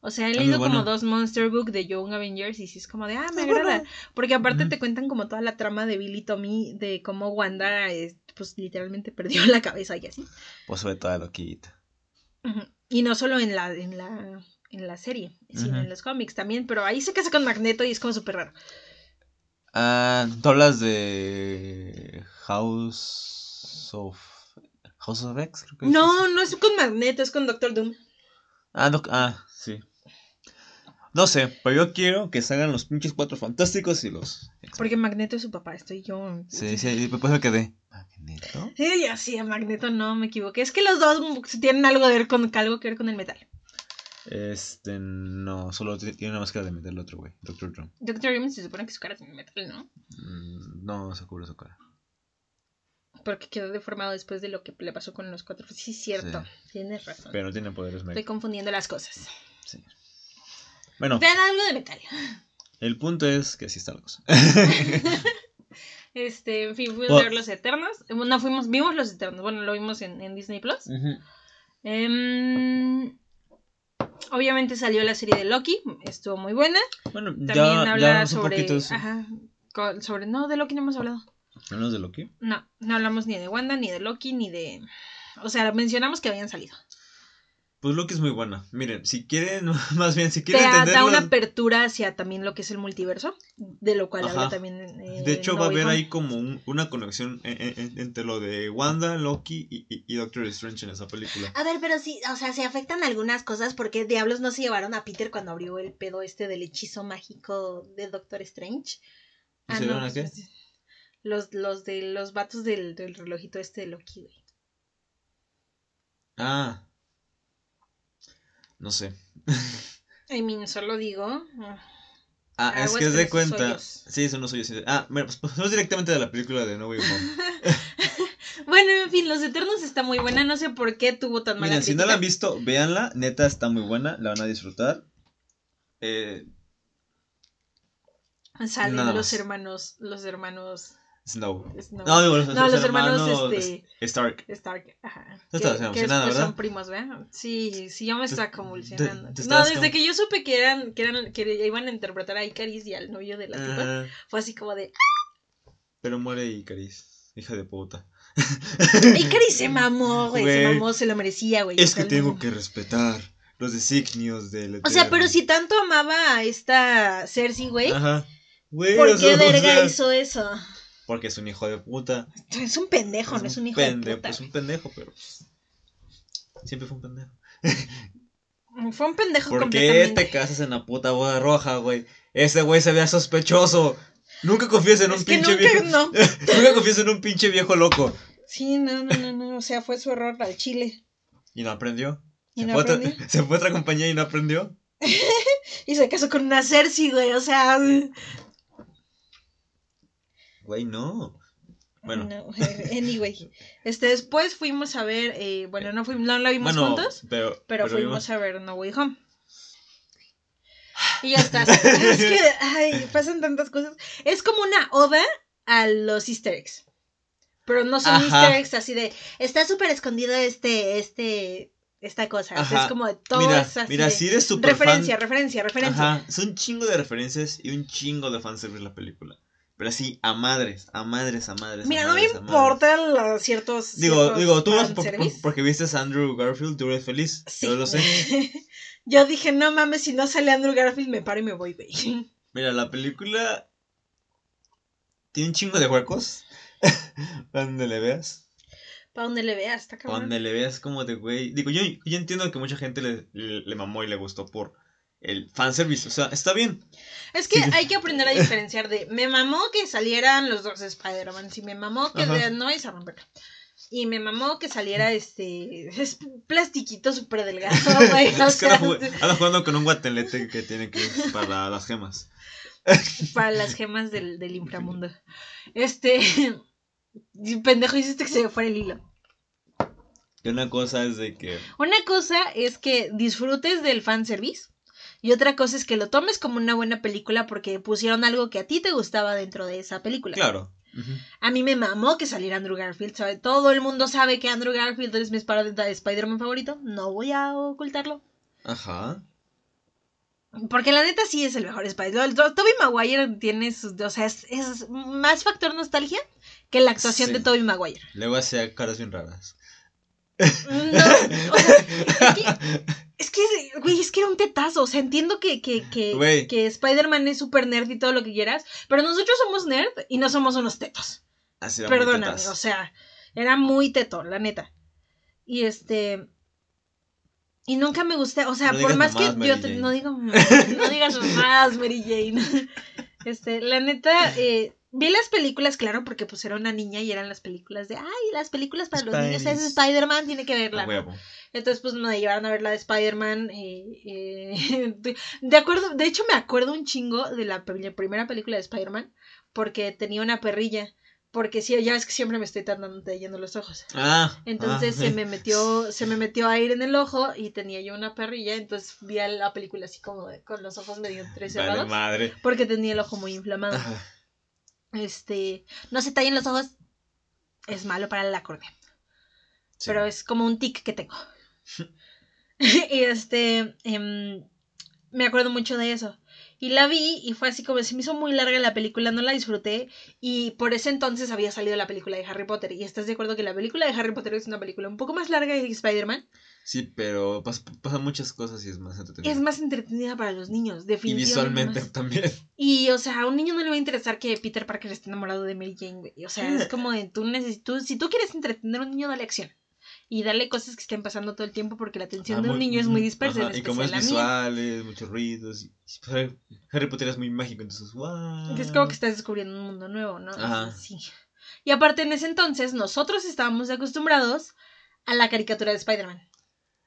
Speaker 1: O sea, he leído como
Speaker 2: buena.
Speaker 1: dos Monster Book de Young Avengers y sí es como de, ah, me
Speaker 2: Es
Speaker 1: agrada. Porque aparte te cuentan como toda la trama de Billy Tommy, de cómo Wanda, pues literalmente perdió la cabeza y así.
Speaker 2: pues fue toda loquita.
Speaker 1: Ujú. Y no solo en la, en la, en la serie, sino en los cómics también, pero ahí se casa con Magneto y es como súper raro.
Speaker 2: Ah, tú hablas de House of... House of X, creo que es.
Speaker 1: No, no es con Magneto, es con Doctor Doom.
Speaker 2: Ah, no, ah. No sé, pero yo quiero que salgan los pinches cuatro fantásticos y los...
Speaker 1: Porque Magneto es su papá, estoy yo.
Speaker 2: Sí, sí, y después me quedé. ¿Magneto?
Speaker 1: Sí, ya sí, Magneto no me equivoqué. Es que los dos tienen algo, de ver con, algo que ver con el metal.
Speaker 2: Este, no, solo tiene una máscara de metal el otro güey, Doctor Doom.
Speaker 1: Doctor Doom se supone que su cara es de metal, ¿no?
Speaker 2: Mm, no se cubre su cara.
Speaker 1: Porque quedó deformado después de lo que le pasó con los cuatro. Sí, cierto. Tienes razón.
Speaker 2: Pero no tiene poderes
Speaker 1: Estoy confundiendo las cosas.
Speaker 2: Sí. Bueno,
Speaker 1: Vean algo de metal.
Speaker 2: el punto es que así está la cosa.
Speaker 1: Este, en fin, fuimos a ver Los Eternos. No fuimos, vimos Los Eternos. Bueno, lo vimos en, en Disney Plus. Em, obviamente salió la serie de Loki. Estuvo muy buena.
Speaker 2: Bueno,
Speaker 1: También
Speaker 2: ya, ya
Speaker 1: habla
Speaker 2: un
Speaker 1: sobre.
Speaker 2: poquito.
Speaker 1: Ajá. Sobre. No, de Loki no hemos hablado.
Speaker 2: ¿Hablamos de Loki?
Speaker 1: No, no hablamos ni de Wanda, ni de Loki, ni de. O sea, mencionamos que habían salido.
Speaker 2: Pues Loki es muy buena. Miren, si quieren, más bien, si
Speaker 1: Te
Speaker 2: quieren
Speaker 1: da, da una apertura hacia también lo que es el multiverso. De lo cual habla también. eh,
Speaker 2: De hecho,
Speaker 1: No
Speaker 2: va a haber
Speaker 1: Home.
Speaker 2: ahí como un- una conexión en- en- en- entre lo de Wanda, Loki y, y- y Doctor Strange en esa película.
Speaker 1: A ver, pero sí, o sea, se afectan algunas cosas porque diablos no se llevaron a Peter cuando abrió el pedo este del hechizo mágico de Doctor Strange.
Speaker 2: ¿Y se llevaron a qué?
Speaker 1: pues, Los, los de los vatos del, del relojito este de Loki, güey.
Speaker 2: Ah. No sé.
Speaker 1: I mean, solo digo.
Speaker 2: Ah, es
Speaker 1: Aguas
Speaker 2: que es de cuenta.
Speaker 1: hoyos.
Speaker 2: Sí, son los sí. Ah, bueno, pues pasamos directamente de la película de No Way Home.
Speaker 1: Bueno, en fin, Los Eternos está muy buena. No sé por qué tuvo tan mala
Speaker 2: Miren, si no
Speaker 1: crítica.
Speaker 2: la han visto, véanla. Neta, está muy buena. La van a disfrutar. Eh,
Speaker 1: Salen los hermanos, los hermanos
Speaker 2: Snow.
Speaker 1: Snow.
Speaker 2: No, digo, los,
Speaker 1: No, los hermanos, este,
Speaker 2: Stark.
Speaker 1: Stark, ajá.
Speaker 2: Estabas emocionada, ¿verdad?
Speaker 1: son primos, ¿verdad? Sí, sí, yo me estaba convulsionando.
Speaker 2: te- te
Speaker 1: no, desde
Speaker 2: como-
Speaker 1: que yo supe que eran, que eran, que iban a interpretar a Icaris y al novio de la tipa,
Speaker 2: Ah,
Speaker 1: fue así como de,
Speaker 2: pero muere Icaris. Hija de puta.
Speaker 1: Icaris se mamó, güey, se mamó, se lo merecía, güey.
Speaker 2: Es que tengo
Speaker 1: no.
Speaker 2: que respetar los designios del
Speaker 1: O sea, pero si tanto amaba a esta Cersei, güey,
Speaker 2: Ajá. Güey,
Speaker 1: ¿por qué verga
Speaker 2: sea,
Speaker 1: hizo eso?
Speaker 2: Porque es un hijo de puta.
Speaker 1: Es un pendejo, no es un hijo
Speaker 2: pendejo,
Speaker 1: de puta.
Speaker 2: Es un pendejo, pero pues, siempre fue un pendejo.
Speaker 1: güey. Fue un pendejo
Speaker 2: ¿Por qué te casas en la puta boda roja, güey? Ese güey se vea sospechoso. Nunca confíes en un
Speaker 1: Es
Speaker 2: pinche
Speaker 1: nunca,
Speaker 2: viejo.
Speaker 1: no.
Speaker 2: Nunca confíes en un pinche viejo loco.
Speaker 1: Sí, no, no, no, no, o sea, fue su error al chile.
Speaker 2: Y no aprendió.
Speaker 1: Y
Speaker 2: se,
Speaker 1: no
Speaker 2: fue otra-
Speaker 1: aprendió.
Speaker 2: se fue a otra compañía y no aprendió.
Speaker 1: Y se casó con una Cersei, güey, o sea...
Speaker 2: Güey, no. Bueno.
Speaker 1: No, anyway. Este, después fuimos a ver, eh, bueno, no, fuimos, no la vimos
Speaker 2: bueno,
Speaker 1: juntos,
Speaker 2: pero,
Speaker 1: pero, fuimos
Speaker 2: vimos-
Speaker 1: a ver No Way Home. Y ya está. es que, ay, pasan tantas cosas. Es como una oda a los easter eggs. Pero no son
Speaker 2: Ajá.
Speaker 1: easter eggs así de, está súper escondido este, este, esta cosa.
Speaker 2: Ajá.
Speaker 1: es como de todo
Speaker 2: Mira,
Speaker 1: es así
Speaker 2: mira,
Speaker 1: de-
Speaker 2: si eres super
Speaker 1: referencia,
Speaker 2: fan.
Speaker 1: referencia, referencia.
Speaker 2: Ajá, son un chingo de referencias y un chingo de fanservice la película. Pero así, a madres, a madres, a madres. a
Speaker 1: Mira, no me importan los ciertos.
Speaker 2: Digo,
Speaker 1: ciertos
Speaker 2: digo, tú por- porque viste a Andrew Garfield, tú eres feliz.
Speaker 1: Sí.
Speaker 2: Yo lo sé.
Speaker 1: Yo dije, no mames, si no sale Andrew Garfield, me paro y me voy, güey.
Speaker 2: Mira, la película tiene un chingo de huecos. Donde le veas.
Speaker 1: Para donde le veas, está cabrón.
Speaker 2: Donde le veas como de güey. Digo, yo, yo entiendo que mucha gente le, le, le mamó y le gustó por el fanservice. O sea, está bien.
Speaker 1: Es que
Speaker 2: Sí.
Speaker 1: hay que aprender a diferenciar de. Me mamó que salieran los dos Spider-Man. Si me mamó que. De- no vais a romperla. Y me mamó que saliera este. Es plastiquito súper delgado, güey.
Speaker 2: Es que anda jugando con un guatelete que tiene que para las gemas.
Speaker 1: para las gemas del, del inframundo. Este. Pendejo, hiciste que se me fuera el hilo.
Speaker 2: Y una cosa es de que.
Speaker 1: Una cosa es que disfrutes del fanservice. Y otra cosa es que lo tomes como una buena película porque pusieron algo que a ti te gustaba dentro de esa película.
Speaker 2: Claro.
Speaker 1: A mí me mamó que saliera Andrew Garfield. ¿sabe? Todo el mundo sabe que Andrew Garfield es mi Sp- Spider-Man favorito. No voy a ocultarlo.
Speaker 2: Ajá.
Speaker 1: Porque la neta sí es el mejor Spider-Man. Toby Maguire tiene sus... O sea, es, es más factor nostalgia que la actuación
Speaker 2: Sí.
Speaker 1: de Toby Maguire.
Speaker 2: Luego hacía caras bien raras.
Speaker 1: No, o sea, es que, es que, güey, es que era un tetazo. O sea, entiendo que, que, que, que Spider-Man es súper nerd y todo lo que quieras, pero nosotros somos nerd y no somos unos tetos.
Speaker 2: Así muy
Speaker 1: Perdóname, o sea, era muy teto, la neta. Y este. Y nunca me gusté, o sea,
Speaker 2: No
Speaker 1: por más que yo te- no digo no digas más, Mary Jane. Este, la neta, eh, vi las películas, claro, porque pues era una niña y eran las películas de, ay, las películas para los niños es. Spider-Man, tiene que verla. Entonces, pues me llevaron a ver la de Spider-Man. eh, eh, de, acuerdo, de hecho, me acuerdo un chingo de la, primera película de Spider-Man. Porque tenía una perrilla. Porque sí, ya ves que siempre me estoy tardando yendo los ojos.
Speaker 2: Ah.
Speaker 1: Entonces
Speaker 2: ah,
Speaker 1: se me metió, se me metió aire en el ojo y tenía yo una perrilla. Entonces vi a la película así como de- con los ojos medio
Speaker 2: Vale,
Speaker 1: entrecerrados.
Speaker 2: madre.
Speaker 1: porque tenía el ojo muy inflamado. Este, no se tallen los ojos. Es malo para la córnea.
Speaker 2: Sí.
Speaker 1: pero es como un tic que tengo. y este, em, me acuerdo mucho de eso. Y la vi y fue así como se me hizo muy larga la película, no la disfruté. Y por ese entonces había salido la película de Harry Potter. Y estás de acuerdo que la película de Harry Potter es una película un poco más larga que Spider-Man.
Speaker 2: Sí, pero pas- pasan muchas cosas y es más entretenido.
Speaker 1: Es más entretenida para los niños,
Speaker 2: y
Speaker 1: definitivamente.
Speaker 2: visualmente
Speaker 1: más.
Speaker 2: también.
Speaker 1: Y, o sea, a un niño no le va a interesar que Peter Parker esté enamorado de Mary Jane, güey. O sea, es como de tú necesitas. Si tú quieres entretener a un niño, dale acción. Y dale cosas que estén pasando todo el tiempo porque la atención
Speaker 2: Ah,
Speaker 1: de un
Speaker 2: muy-
Speaker 1: niño es muy dispersa.
Speaker 2: ajá,
Speaker 1: en
Speaker 2: y como es visuales, muchos ruidos. y- pues, Harry, Potter es muy mágico, entonces, wow.
Speaker 1: Es como que estás descubriendo un mundo nuevo, ¿no?
Speaker 2: Ajá.
Speaker 1: Sí. Y aparte, en ese entonces, nosotros estábamos acostumbrados a la caricatura de Spider-Man.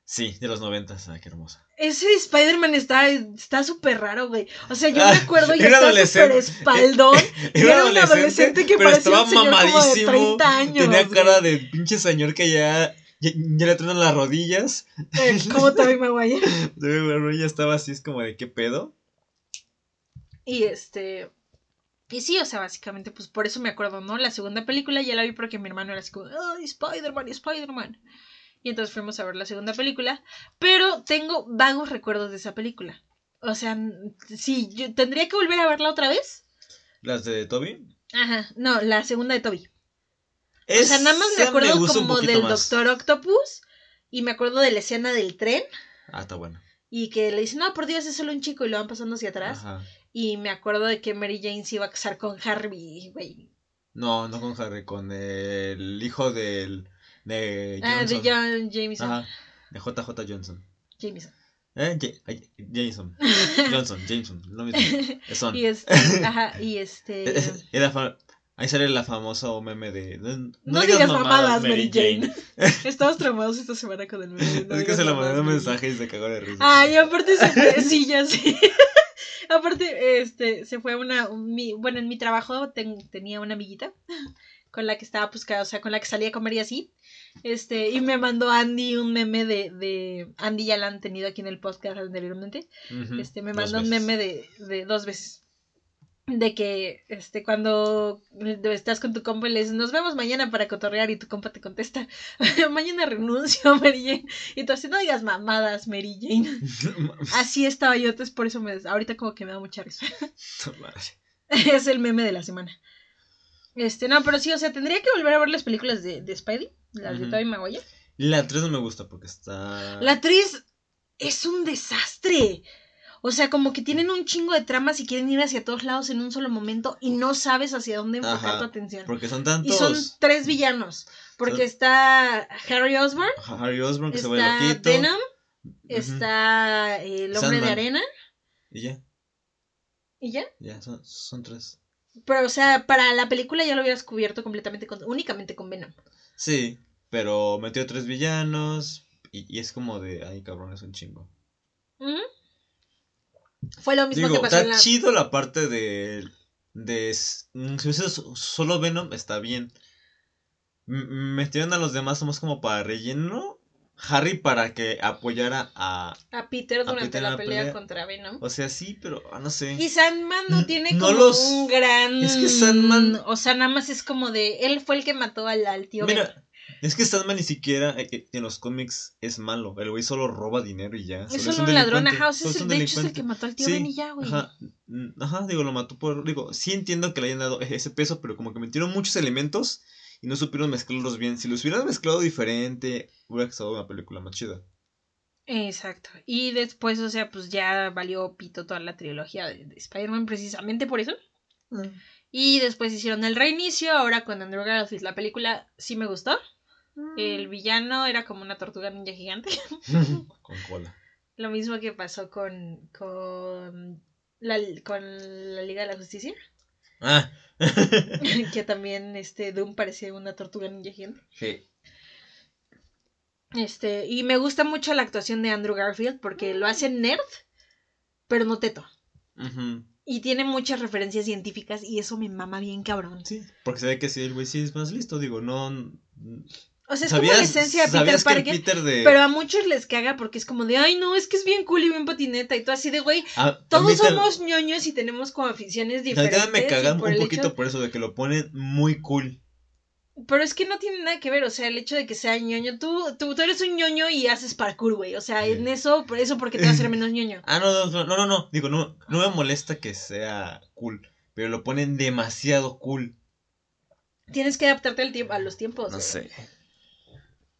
Speaker 2: Sí, de los noventas, ah, qué hermosa.
Speaker 1: Ese de Spider-Man está está súper raro, güey. O sea, yo me
Speaker 2: Ah,
Speaker 1: acuerdo y
Speaker 2: era
Speaker 1: está
Speaker 2: adolescente.
Speaker 1: súper espaldón. Era un adolescente que
Speaker 2: pero
Speaker 1: parecía
Speaker 2: estaba
Speaker 1: un señor como de
Speaker 2: mamadísimo.
Speaker 1: 30 años,
Speaker 2: tenía
Speaker 1: güey.
Speaker 2: cara de pinche señor que ya, ya, ya le truenan las rodillas.
Speaker 1: Eh, como Tobey Maguire.
Speaker 2: La rodilla estaba así, es como de qué pedo.
Speaker 1: Y este. Y sí, o sea, básicamente, pues por eso me acuerdo, ¿no? La segunda película ya la vi porque mi hermano era así como, ¡ay, Spider-Man, Spider-Man! Y entonces fuimos a ver la segunda película. Pero tengo vagos recuerdos de esa película. O sea, sí, yo tendría que volver a verla otra vez.
Speaker 2: Las de Toby.
Speaker 1: Ajá, no, la segunda de Toby. O sea, nada más me acuerdo como del Doctor Octopus. Y me acuerdo de la escena del tren.
Speaker 2: Ah, está bueno.
Speaker 1: Y que le dicen, no, por Dios, es solo un chico. Y lo van pasando hacia atrás.
Speaker 2: Ajá.
Speaker 1: Y me acuerdo de que Mary Jane se iba a casar con Harvey, güey.
Speaker 2: No, no con Harry, con el hijo del. de
Speaker 1: Ah, de. John Jameson.
Speaker 2: Ajá. De JJ Johnson.
Speaker 1: Jameson.
Speaker 2: Eh, Jameson. Johnson, Jameson. Lo mismo. Son.
Speaker 1: Y este, ajá, y este.
Speaker 2: Fa- Ahí sale la famoso meme de. No,
Speaker 1: No, digas mamadas, Mary Jane. Estamos traumados esta semana con el meme. no
Speaker 2: es que
Speaker 1: digas
Speaker 2: se
Speaker 1: mamadas,
Speaker 2: mandó un
Speaker 1: Jane.
Speaker 2: mensaje y se cagó de risa.
Speaker 1: Ay, aparte se fue, sí, ya sé. aparte, este, se fue una, un- mi- bueno, en mi trabajo ten- tenía una amiguita con la que estaba, pues, o sea, con la que salía a comer y así. Este, y me mandó Andy un meme de, de, Andy ya la han tenido aquí en el podcast anteriormente. Este, me mandó un meme de, de dos veces. De que este cuando estás con tu compa y le dices nos vemos mañana para cotorrear y tu compa te contesta mañana renuncio Mary Jane y tú así no digas mamadas Mary Jane así estaba yo entonces por eso me ahorita como que me da mucha risa. Es el meme de la semana. Este no pero sí o sea tendría que volver a ver las películas de, de Spidey las de Tobey Maguire.
Speaker 2: La actriz no me gusta porque está
Speaker 1: la actriz es un desastre o sea, como que tienen un chingo de tramas y quieren ir hacia todos lados en un solo momento y no sabes hacia dónde enfocar tu atención.
Speaker 2: Porque son tantos.
Speaker 1: Y son tres villanos. Porque está Harry Osborn.
Speaker 2: Harry Osborn que se
Speaker 1: va loquito. Venom. Está el hombre de arena.
Speaker 2: Y ya.
Speaker 1: ¿Y ya?
Speaker 2: Ya, son, son, tres.
Speaker 1: Pero, o sea, para la película ya lo hubieras cubierto completamente con, únicamente con Venom.
Speaker 2: Sí, pero metió tres villanos y, y es como de, ay cabrón, es un chingo.
Speaker 1: Fue lo mismo
Speaker 2: que
Speaker 1: pasó
Speaker 2: está chido la parte de. de mm, si hubiese solo Venom, está bien. metieron a los demás somos como para relleno. Harry para que apoyara a.
Speaker 1: A Peter durante la, pelea, contra Venom.
Speaker 2: O sea, sí, pero ah, no sé.
Speaker 1: Y Sandman no tiene como un gran.
Speaker 2: Es que Sandman.
Speaker 1: O sea, nada más es como de. Él fue el que mató al, al tío.
Speaker 2: Mira, es que Sandman ni siquiera eh, eh, en los cómics es malo. El güey solo roba dinero y ya.
Speaker 1: Es solo un ladrón, ajá. O sea, es el, de hecho es el que mató al tío Ben y ya, güey.
Speaker 2: Ajá, ajá, digo, lo mató por. Digo, sí entiendo que le hayan dado ese peso, pero como que metieron muchos elementos y no supieron mezclarlos bien. Si los hubieran mezclado diferente, hubiera estado una película más chida.
Speaker 1: Exacto. Y después, o sea, pues ya valió pito toda la trilogía de, Spider-Man precisamente por eso. Mm. Y después hicieron el reinicio, ahora con Andrew Garfield. La película sí me gustó. El mm. villano era como una tortuga ninja gigante.
Speaker 2: con cola.
Speaker 1: Lo mismo que pasó con, con, la, con la Liga de la Justicia.
Speaker 2: Ah.
Speaker 1: que también este Doom parecía una tortuga ninja gigante. Sí. Este, y me gusta mucho la actuación de Andrew Garfield porque lo hace nerd, pero no teto. Y tiene muchas referencias científicas y eso me mama bien cabrón.
Speaker 2: Sí, porque se ve que si el güey sí es más listo, digo, no
Speaker 1: o sea, es como la esencia de Peter Parker. Pero a muchos les caga porque es como de, ay, no, es que es bien cool y bien patineta. Y tú así de, güey, todos somos ñoños y tenemos como aficiones diferentes.
Speaker 2: me cagan un poquito por eso, de que lo ponen muy cool.
Speaker 1: Pero es que no tiene nada que ver, o sea, el hecho de que sea ñoño. Tú, tú, tú eres un ñoño y haces parkour, güey. O sea, en eso, por eso porque te va a hacer menos ñoño.
Speaker 2: ah, no, no, no, no, no. Digo, no, no me molesta que sea cool. Pero lo ponen demasiado cool.
Speaker 1: Tienes que adaptarte al tiempo, a los tiempos.
Speaker 2: No sé.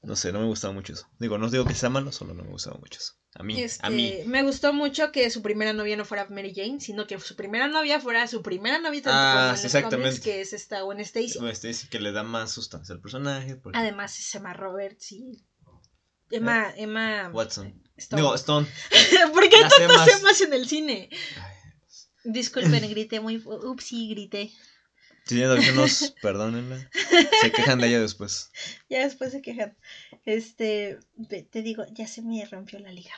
Speaker 2: No sé, no me gustaba mucho eso. Digo, no os digo que sea malo, solo no me gustaba mucho eso. A mí, a mí.
Speaker 1: Este, me gustó mucho que su primera novia no fuera Mary Jane, sino que su primera novia fuera su primera novia
Speaker 2: ah, sí, exactamente.
Speaker 1: que es esta Gwen Stacy.
Speaker 2: Gwen Stacy que le da más sustancia al personaje.
Speaker 1: Además es Emma Roberts sí. Emma, ah, Emma
Speaker 2: Watson. Digo, Stone.
Speaker 1: ¿Por qué tantos temas en el cine? Disculpen, grité muy... Upsi, grité.
Speaker 2: Tienen algunos, perdónenla. Se quejan de ella después.
Speaker 1: Ya después se quejan. Este, te digo, ya se me rompió la liga.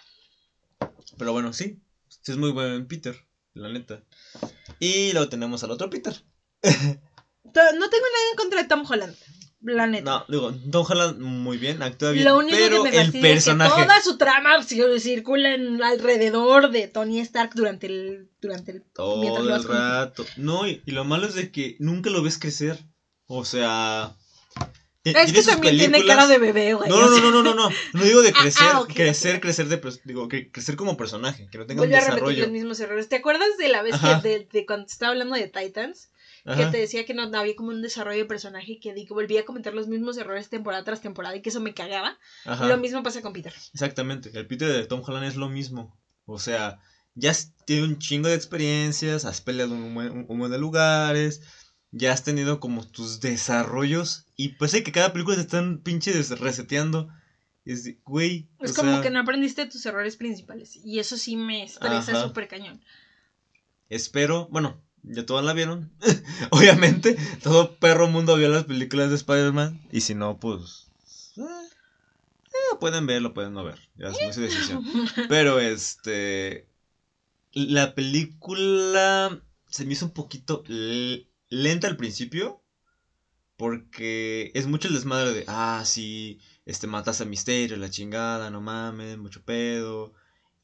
Speaker 2: Pero bueno, sí. Sí es muy buen Peter, la neta. Y luego tenemos al otro Peter.
Speaker 1: no tengo nada en contra de Tom Holland. La neta.
Speaker 2: No, digo, Tom Holland muy bien, actúa bien. Lo único pero que me el personaje.
Speaker 1: Es que toda su trama circula alrededor de Tony Stark durante el. Durante el
Speaker 2: todo el rato. No, y, lo malo es de que nunca lo ves crecer. O sea.
Speaker 1: Es que también tiene cara de bebé, güey.
Speaker 2: No, no, no, no, no, no. No digo de ah, crecer, ah, crecer, crecer de. Digo, que crecer como personaje, que no tenga
Speaker 1: un desarrollo. a repetir los mismos errores. ¿Te acuerdas de la vez que de, de cuando estaba hablando de Titans? Que te decía que no había como un desarrollo de personaje y que, que volvía a cometer los mismos errores temporada tras temporada y que eso me cagaba. Lo mismo pasa con Peter.
Speaker 2: Exactamente, el Peter de Tom Holland es lo mismo. O sea, ya tiene un chingo de experiencias, has peleado un montón de lugares, ya has tenido como tus desarrollos y pues hay que cada película te están pinche reseteando. Es, güey.
Speaker 1: Es como que no aprendiste tus errores principales. Y eso sí me estresa súper cañón.
Speaker 2: Espero, bueno, ya todas la vieron. Obviamente, todo perro mundo vio las películas de Spider-Man. Y si no, pues. Eh, eh, pueden verlo, pueden no ver. Ya es su decisión. Pero este. La película se me hizo un poquito lenta al principio. Porque es mucho el desmadre de. Ah, sí. Este matas a misterio, la chingada, no mames, mucho pedo.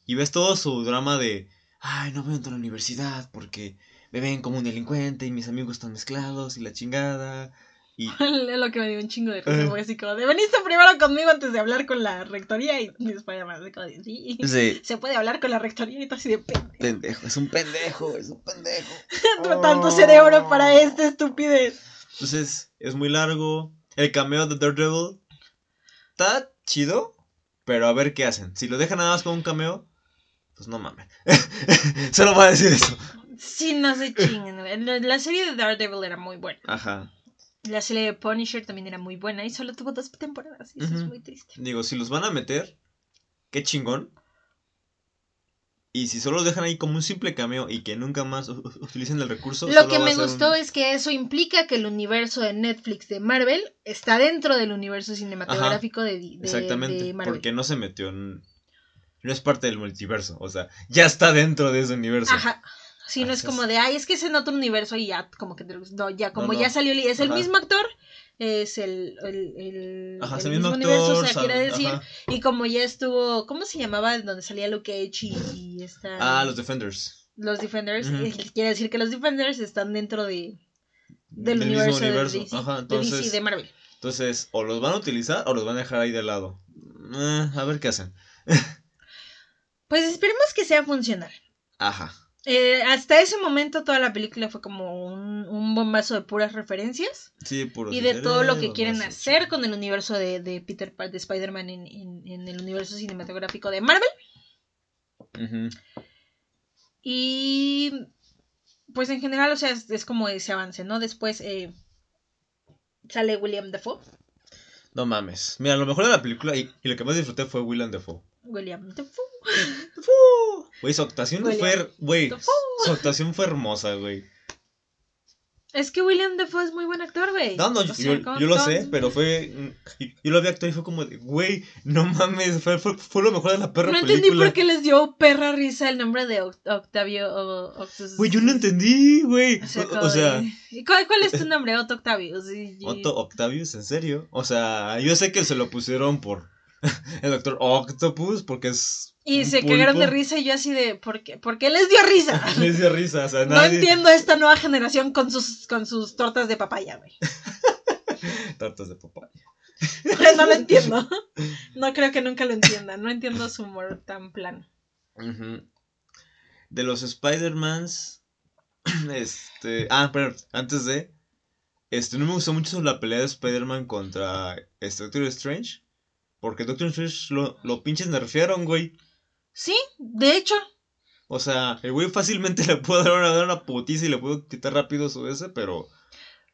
Speaker 2: Y ves todo su drama de. Ay, no voy a entrar a la universidad porque me ven como un delincuente y mis amigos están mezclados y la chingada. Y
Speaker 1: lo que me dio un chingo de risa, porque así como de, veniste primero conmigo antes de hablar con la rectoría y después además de como de, sí,
Speaker 2: sí,
Speaker 1: se puede hablar con la rectoría y todo así de pendejo.
Speaker 2: pendejo, es un pendejo, es un pendejo.
Speaker 1: Tanto cerebro para esta estupidez.
Speaker 2: Entonces, es muy largo. El cameo de Daredevil está chido, pero a ver qué hacen. Si lo dejan nada más con un cameo, pues no mames. Solo voy a decir eso.
Speaker 1: Sí, no se chinguen. güey. La, la serie de Daredevil era muy buena.
Speaker 2: Ajá.
Speaker 1: La serie de Punisher también era muy buena y solo tuvo dos temporadas. Y eso es muy triste.
Speaker 2: Digo, si los van a meter, qué chingón. Y si solo lo dejan ahí como un simple cameo y que nunca más utilicen el recurso.
Speaker 1: Lo que me gustó
Speaker 2: un-
Speaker 1: es que eso implica que el universo de Netflix de Marvel está dentro del universo cinematográfico de, de-
Speaker 2: Exactamente,
Speaker 1: de Marvel.
Speaker 2: porque no se metió en... No es parte del multiverso, o sea, ya está dentro de ese universo.
Speaker 1: Ajá. Sí, no es como de, ay, es que es en otro universo y ya, como que, no, ya, como
Speaker 2: No, no.
Speaker 1: ya salió, el- es el
Speaker 2: Ajá.
Speaker 1: mismo actor, es el, el, el,
Speaker 2: Ajá,
Speaker 1: el
Speaker 2: mismo
Speaker 1: universo,
Speaker 2: actor.
Speaker 1: o sea, quiere decir,
Speaker 2: ajá.
Speaker 1: y como ya estuvo, ¿cómo se llamaba? Donde salía Luke Cage y, y esta...
Speaker 2: Ah, los Defenders.
Speaker 1: los Defenders, eh, quiere decir que los Defenders están dentro de, del,
Speaker 2: Del
Speaker 1: universo,
Speaker 2: mismo
Speaker 1: de
Speaker 2: universo.
Speaker 1: DC,
Speaker 2: Ajá,
Speaker 1: de
Speaker 2: entonces,
Speaker 1: DC, de Marvel.
Speaker 2: entonces, o los van a utilizar o los van a dejar ahí de lado. Eh, a ver qué hacen.
Speaker 1: Pues esperemos que sea funcional.
Speaker 2: Ajá.
Speaker 1: Eh, hasta ese momento toda la película fue como un, un bombazo de puras referencias
Speaker 2: Sí,
Speaker 1: y de todo lo que quieren hacer con el universo de, de Peter de Spider-Man en, en- en el universo cinematográfico de Marvel. Y pues en general, o sea, es, es como ese avance, ¿no? Después eh, sale William Dafoe.
Speaker 2: No mames. Mira, lo mejor de la película y, y lo que más disfruté fue Willem Dafoe.
Speaker 1: William Dafoe.
Speaker 2: Güey, su actuación
Speaker 1: William
Speaker 2: fue. Güey, su actuación fue hermosa, güey.
Speaker 1: Es que William Dafoe es muy buen actor, güey.
Speaker 2: No, no,
Speaker 1: O
Speaker 2: yo,
Speaker 1: sea,
Speaker 2: yo-
Speaker 1: ¿cómo-
Speaker 2: yo lo sé, pero fue. Yo lo vi actuar y fue como de, güey, no mames, fue, fue, fue lo mejor de la perra
Speaker 1: No entendí
Speaker 2: película.
Speaker 1: por qué les dio perra risa el nombre de Oct- Octavio o- Octus-
Speaker 2: Güey, yo no entendí, güey.
Speaker 1: O sea,
Speaker 2: O,
Speaker 1: como
Speaker 2: o sea,
Speaker 1: de- ¿Y ¿Cuál, cuál es tu nombre? Otto y-
Speaker 2: Otto Octavius, ¿en serio? O sea, yo sé que se lo pusieron por el doctor Octopus, porque es.
Speaker 1: Y se cagaron de
Speaker 2: pulpo.
Speaker 1: risa y yo así de, ¿por qué, ¿Por qué les dio risa?
Speaker 2: Les dio risa, o sea,
Speaker 1: No entiendo esta nueva generación con sus, con sus tortas de papaya, güey.
Speaker 2: Tartas de papaya.
Speaker 1: No lo entiendo. No creo que nunca lo entienda. No entiendo su humor tan plano.
Speaker 2: De los Spider-Mans. Este. Ah, pero antes de. Este, no me gustó mucho la pelea de Spider-Man contra este Doctor Strange. Porque Doctor Strange lo, lo pinches nerfearon, güey.
Speaker 1: Sí, de hecho.
Speaker 2: O sea, el güey fácilmente le pudo dar una, dar una putiza y le pudo quitar rápido su S, pero.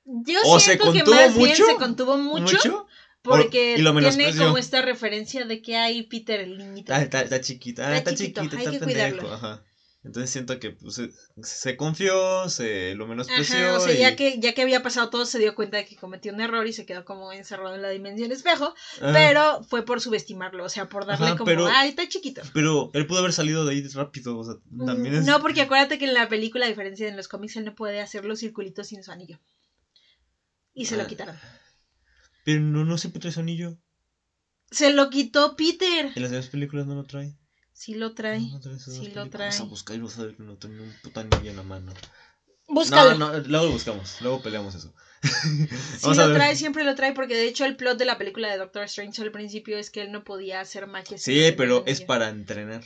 Speaker 1: Yo
Speaker 2: ¿O se
Speaker 1: siento que más bien se contuvo mucho,
Speaker 2: ¿Mucho?
Speaker 1: porque tiene como esta referencia de que hay Peter el niñito.
Speaker 2: Está, está, está chiquita, ah,
Speaker 1: Está
Speaker 2: está,
Speaker 1: chiquito,
Speaker 2: chiquita,
Speaker 1: hay
Speaker 2: está
Speaker 1: que
Speaker 2: pendejo.
Speaker 1: cuidarlo.
Speaker 2: Ajá. Entonces siento que pues, se, se confió, se lo menospreció.
Speaker 1: Ajá, o sea,
Speaker 2: y-
Speaker 1: ya que, ya que había pasado todo, se dio cuenta de que cometió un error y se quedó como encerrado en la dimensión espejo, pero fue por subestimarlo, o sea, por darle
Speaker 2: Ajá,
Speaker 1: como,
Speaker 2: pero-
Speaker 1: ay, está chiquito.
Speaker 2: Pero él pudo haber salido de ahí rápido, o sea, también es...
Speaker 1: Mm, No, porque acuérdate que en la película, a diferencia de en los cómics, él no puede hacer los circulitos sin su anillo. Y se lo
Speaker 2: Ah.
Speaker 1: quitaron.
Speaker 2: Pero no, no siempre trae su anillo.
Speaker 1: Se lo quitó Peter.
Speaker 2: En las demás películas no lo trae.
Speaker 1: Sí lo trae.
Speaker 2: No, no trae sus
Speaker 1: sí
Speaker 2: demás
Speaker 1: lo trae.
Speaker 2: Vamos a buscar y vas a ver que no tiene un puto anillo en la mano.
Speaker 1: Búscalo.
Speaker 2: No, no, luego lo buscamos, luego peleamos eso.
Speaker 1: Sí
Speaker 2: Vamos a
Speaker 1: lo
Speaker 2: ver.
Speaker 1: trae, siempre lo trae, porque de hecho el plot de la película de Doctor Strange al principio es que él no podía hacer magia.
Speaker 2: Sí, pero es para entrenar.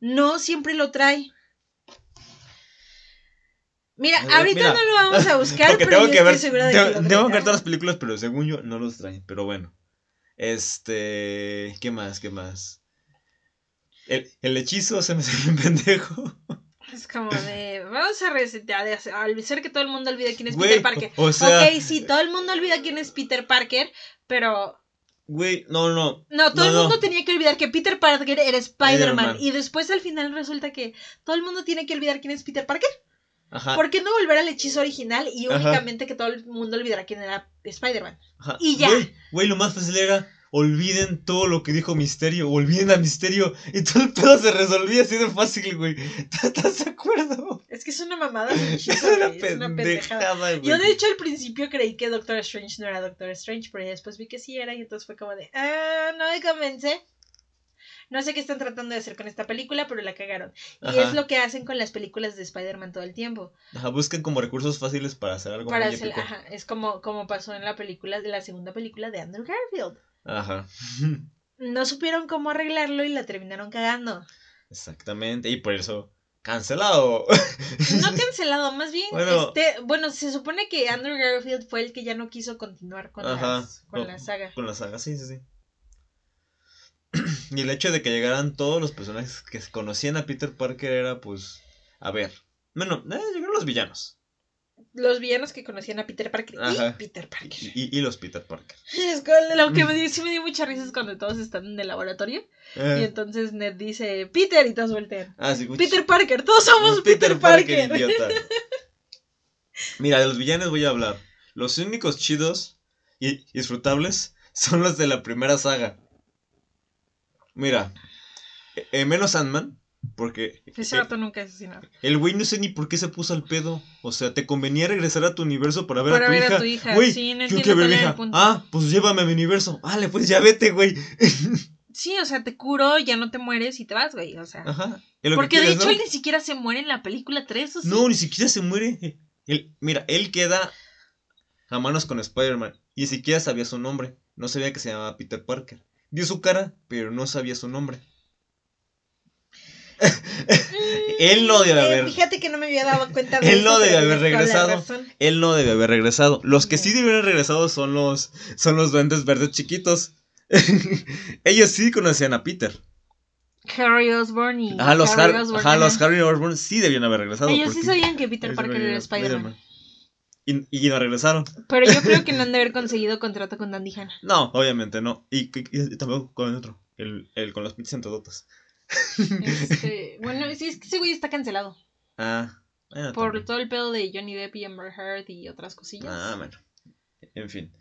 Speaker 1: No, siempre lo trae. Mira,
Speaker 2: Eh,
Speaker 1: ahorita
Speaker 2: mira.
Speaker 1: no lo vamos a buscar,
Speaker 2: Porque
Speaker 1: pero
Speaker 2: tengo
Speaker 1: yo
Speaker 2: que
Speaker 1: estoy
Speaker 2: ver,
Speaker 1: segura de
Speaker 2: tengo,
Speaker 1: que lo
Speaker 2: tengo que ver todas las películas, pero según yo no los traen. Pero bueno. Este, ¿qué más? ¿Qué más? El, el hechizo se me salió un pendejo.
Speaker 1: Es como de, vamos a resetear, al hacer que todo el mundo olvide quién es
Speaker 2: Güey,
Speaker 1: Peter Parker.
Speaker 2: o sea,
Speaker 1: ok, sí, todo el mundo olvida quién es Peter Parker, pero
Speaker 2: güey, no, no.
Speaker 1: no, todo
Speaker 2: No,
Speaker 1: el
Speaker 2: no.
Speaker 1: mundo tenía que olvidar que Peter Parker era Spider-Man. Y después al final resulta que todo el mundo tiene que olvidar quién es Peter Parker.
Speaker 2: Ajá.
Speaker 1: ¿Por qué no volver al hechizo original y
Speaker 2: Ajá.
Speaker 1: únicamente que todo el mundo olvidará quién era Spider-Man? y ya.
Speaker 2: Güey, güey, lo más fácil era olviden todo lo que dijo Misterio, olviden a Misterio y todo el pedo se resolvía así de fácil, güey. ¿Estás de acuerdo?
Speaker 1: Es que es una mamada
Speaker 2: Es una
Speaker 1: es una pendejada.
Speaker 2: güey.
Speaker 1: Yo de hecho al principio creí que Doctor Strange no era Doctor Strange, pero ya después vi que sí era y entonces fue como de, ah, no me convence. No sé qué están tratando de hacer con esta película, pero la cagaron. Y
Speaker 2: Ajá.
Speaker 1: es lo que hacen con las películas de Spider-Man todo el tiempo.
Speaker 2: Ajá, buscan como recursos fáciles para hacer algo
Speaker 1: Para
Speaker 2: muy
Speaker 1: hacer,
Speaker 2: épico.
Speaker 1: ajá, es como, como pasó en la película, de la segunda película de Andrew Garfield.
Speaker 2: Ajá.
Speaker 1: No supieron cómo arreglarlo y la terminaron cagando.
Speaker 2: Exactamente, y por eso cancelado.
Speaker 1: No cancelado, más bien,
Speaker 2: Bueno.
Speaker 1: este, bueno, se supone que Andrew Garfield fue el que ya no quiso continuar con,
Speaker 2: Ajá,
Speaker 1: las- con
Speaker 2: no.
Speaker 1: la saga.
Speaker 2: Con la saga, sí, sí, sí. Y el hecho de que llegaran todos los personajes que conocían a Peter Parker era, pues, a ver. Bueno, eh, llegaron los villanos.
Speaker 1: Los villanos que conocían a Peter Parker
Speaker 2: Ajá.
Speaker 1: y Peter Parker.
Speaker 2: Y, los Peter Parker.
Speaker 1: Es con- lo que me dio, sí me dio mucha risa es cuando todos están en el laboratorio y
Speaker 2: Eh,
Speaker 1: entonces Ned dice Peter y todos voltean.
Speaker 2: ah, sí,
Speaker 1: Peter Parker, todos somos Peter, Parker.
Speaker 2: idiota. Mira, de los villanos voy a hablar. Los únicos chidos y disfrutables son los de la primera saga. Mira, eh, menos Sandman, porque
Speaker 1: Ese rato nunca asesinó.
Speaker 2: el güey no sé ni por qué se puso al pedo. O sea, te convenía regresar a tu universo para ver,
Speaker 1: Para
Speaker 2: a, tu
Speaker 1: ver
Speaker 2: hija.
Speaker 1: a tu hija.
Speaker 2: Güey,
Speaker 1: sí, no
Speaker 2: yo quiero ver mi hija. Ah, pues llévame a mi universo. Vale, pues ya vete, güey.
Speaker 1: Sí, o sea, te curo, ya no te mueres y te vas, güey. O sea.
Speaker 2: Ajá.
Speaker 1: Porque de hecho
Speaker 2: ¿no?
Speaker 1: él ni siquiera se muere en la película 3, ¿o sí?
Speaker 2: No, ni siquiera se muere. Él, mira, él queda a manos con Spider-Man. Y ni siquiera sabía su nombre. No sabía que se llamaba Peter Parker. Vio su cara, pero no sabía su nombre. él no debe
Speaker 1: Eh,
Speaker 2: haber.
Speaker 1: fíjate que no me había dado cuenta de
Speaker 2: Él
Speaker 1: eso,
Speaker 2: no debe haber regresado. Él no debe haber regresado. Los que sí debieron haber regresado son los, son los duendes verdes chiquitos. Ellos sí conocían a Peter.
Speaker 1: Harry Osborn y
Speaker 2: Ajá, los,
Speaker 1: Harry
Speaker 2: Har-
Speaker 1: Osborn,
Speaker 2: ajá, los. Harry Osborn sí debían haber regresado.
Speaker 1: Ellos sí sabían que Peter Parker era Spider-Man.
Speaker 2: Y, y no regresaron.
Speaker 1: Pero yo creo que no han de haber conseguido contrato con Dandy Hanna.
Speaker 2: No, obviamente no. Y, y- y tampoco con el otro. El, el con los pinches entodotas.
Speaker 1: Este, bueno, sí, es que ese güey está cancelado.
Speaker 2: Ah, bueno,
Speaker 1: Por
Speaker 2: también.
Speaker 1: todo el pedo de Johnny Depp y Amber Heard y otras cosillas.
Speaker 2: Ah, bueno. En fin.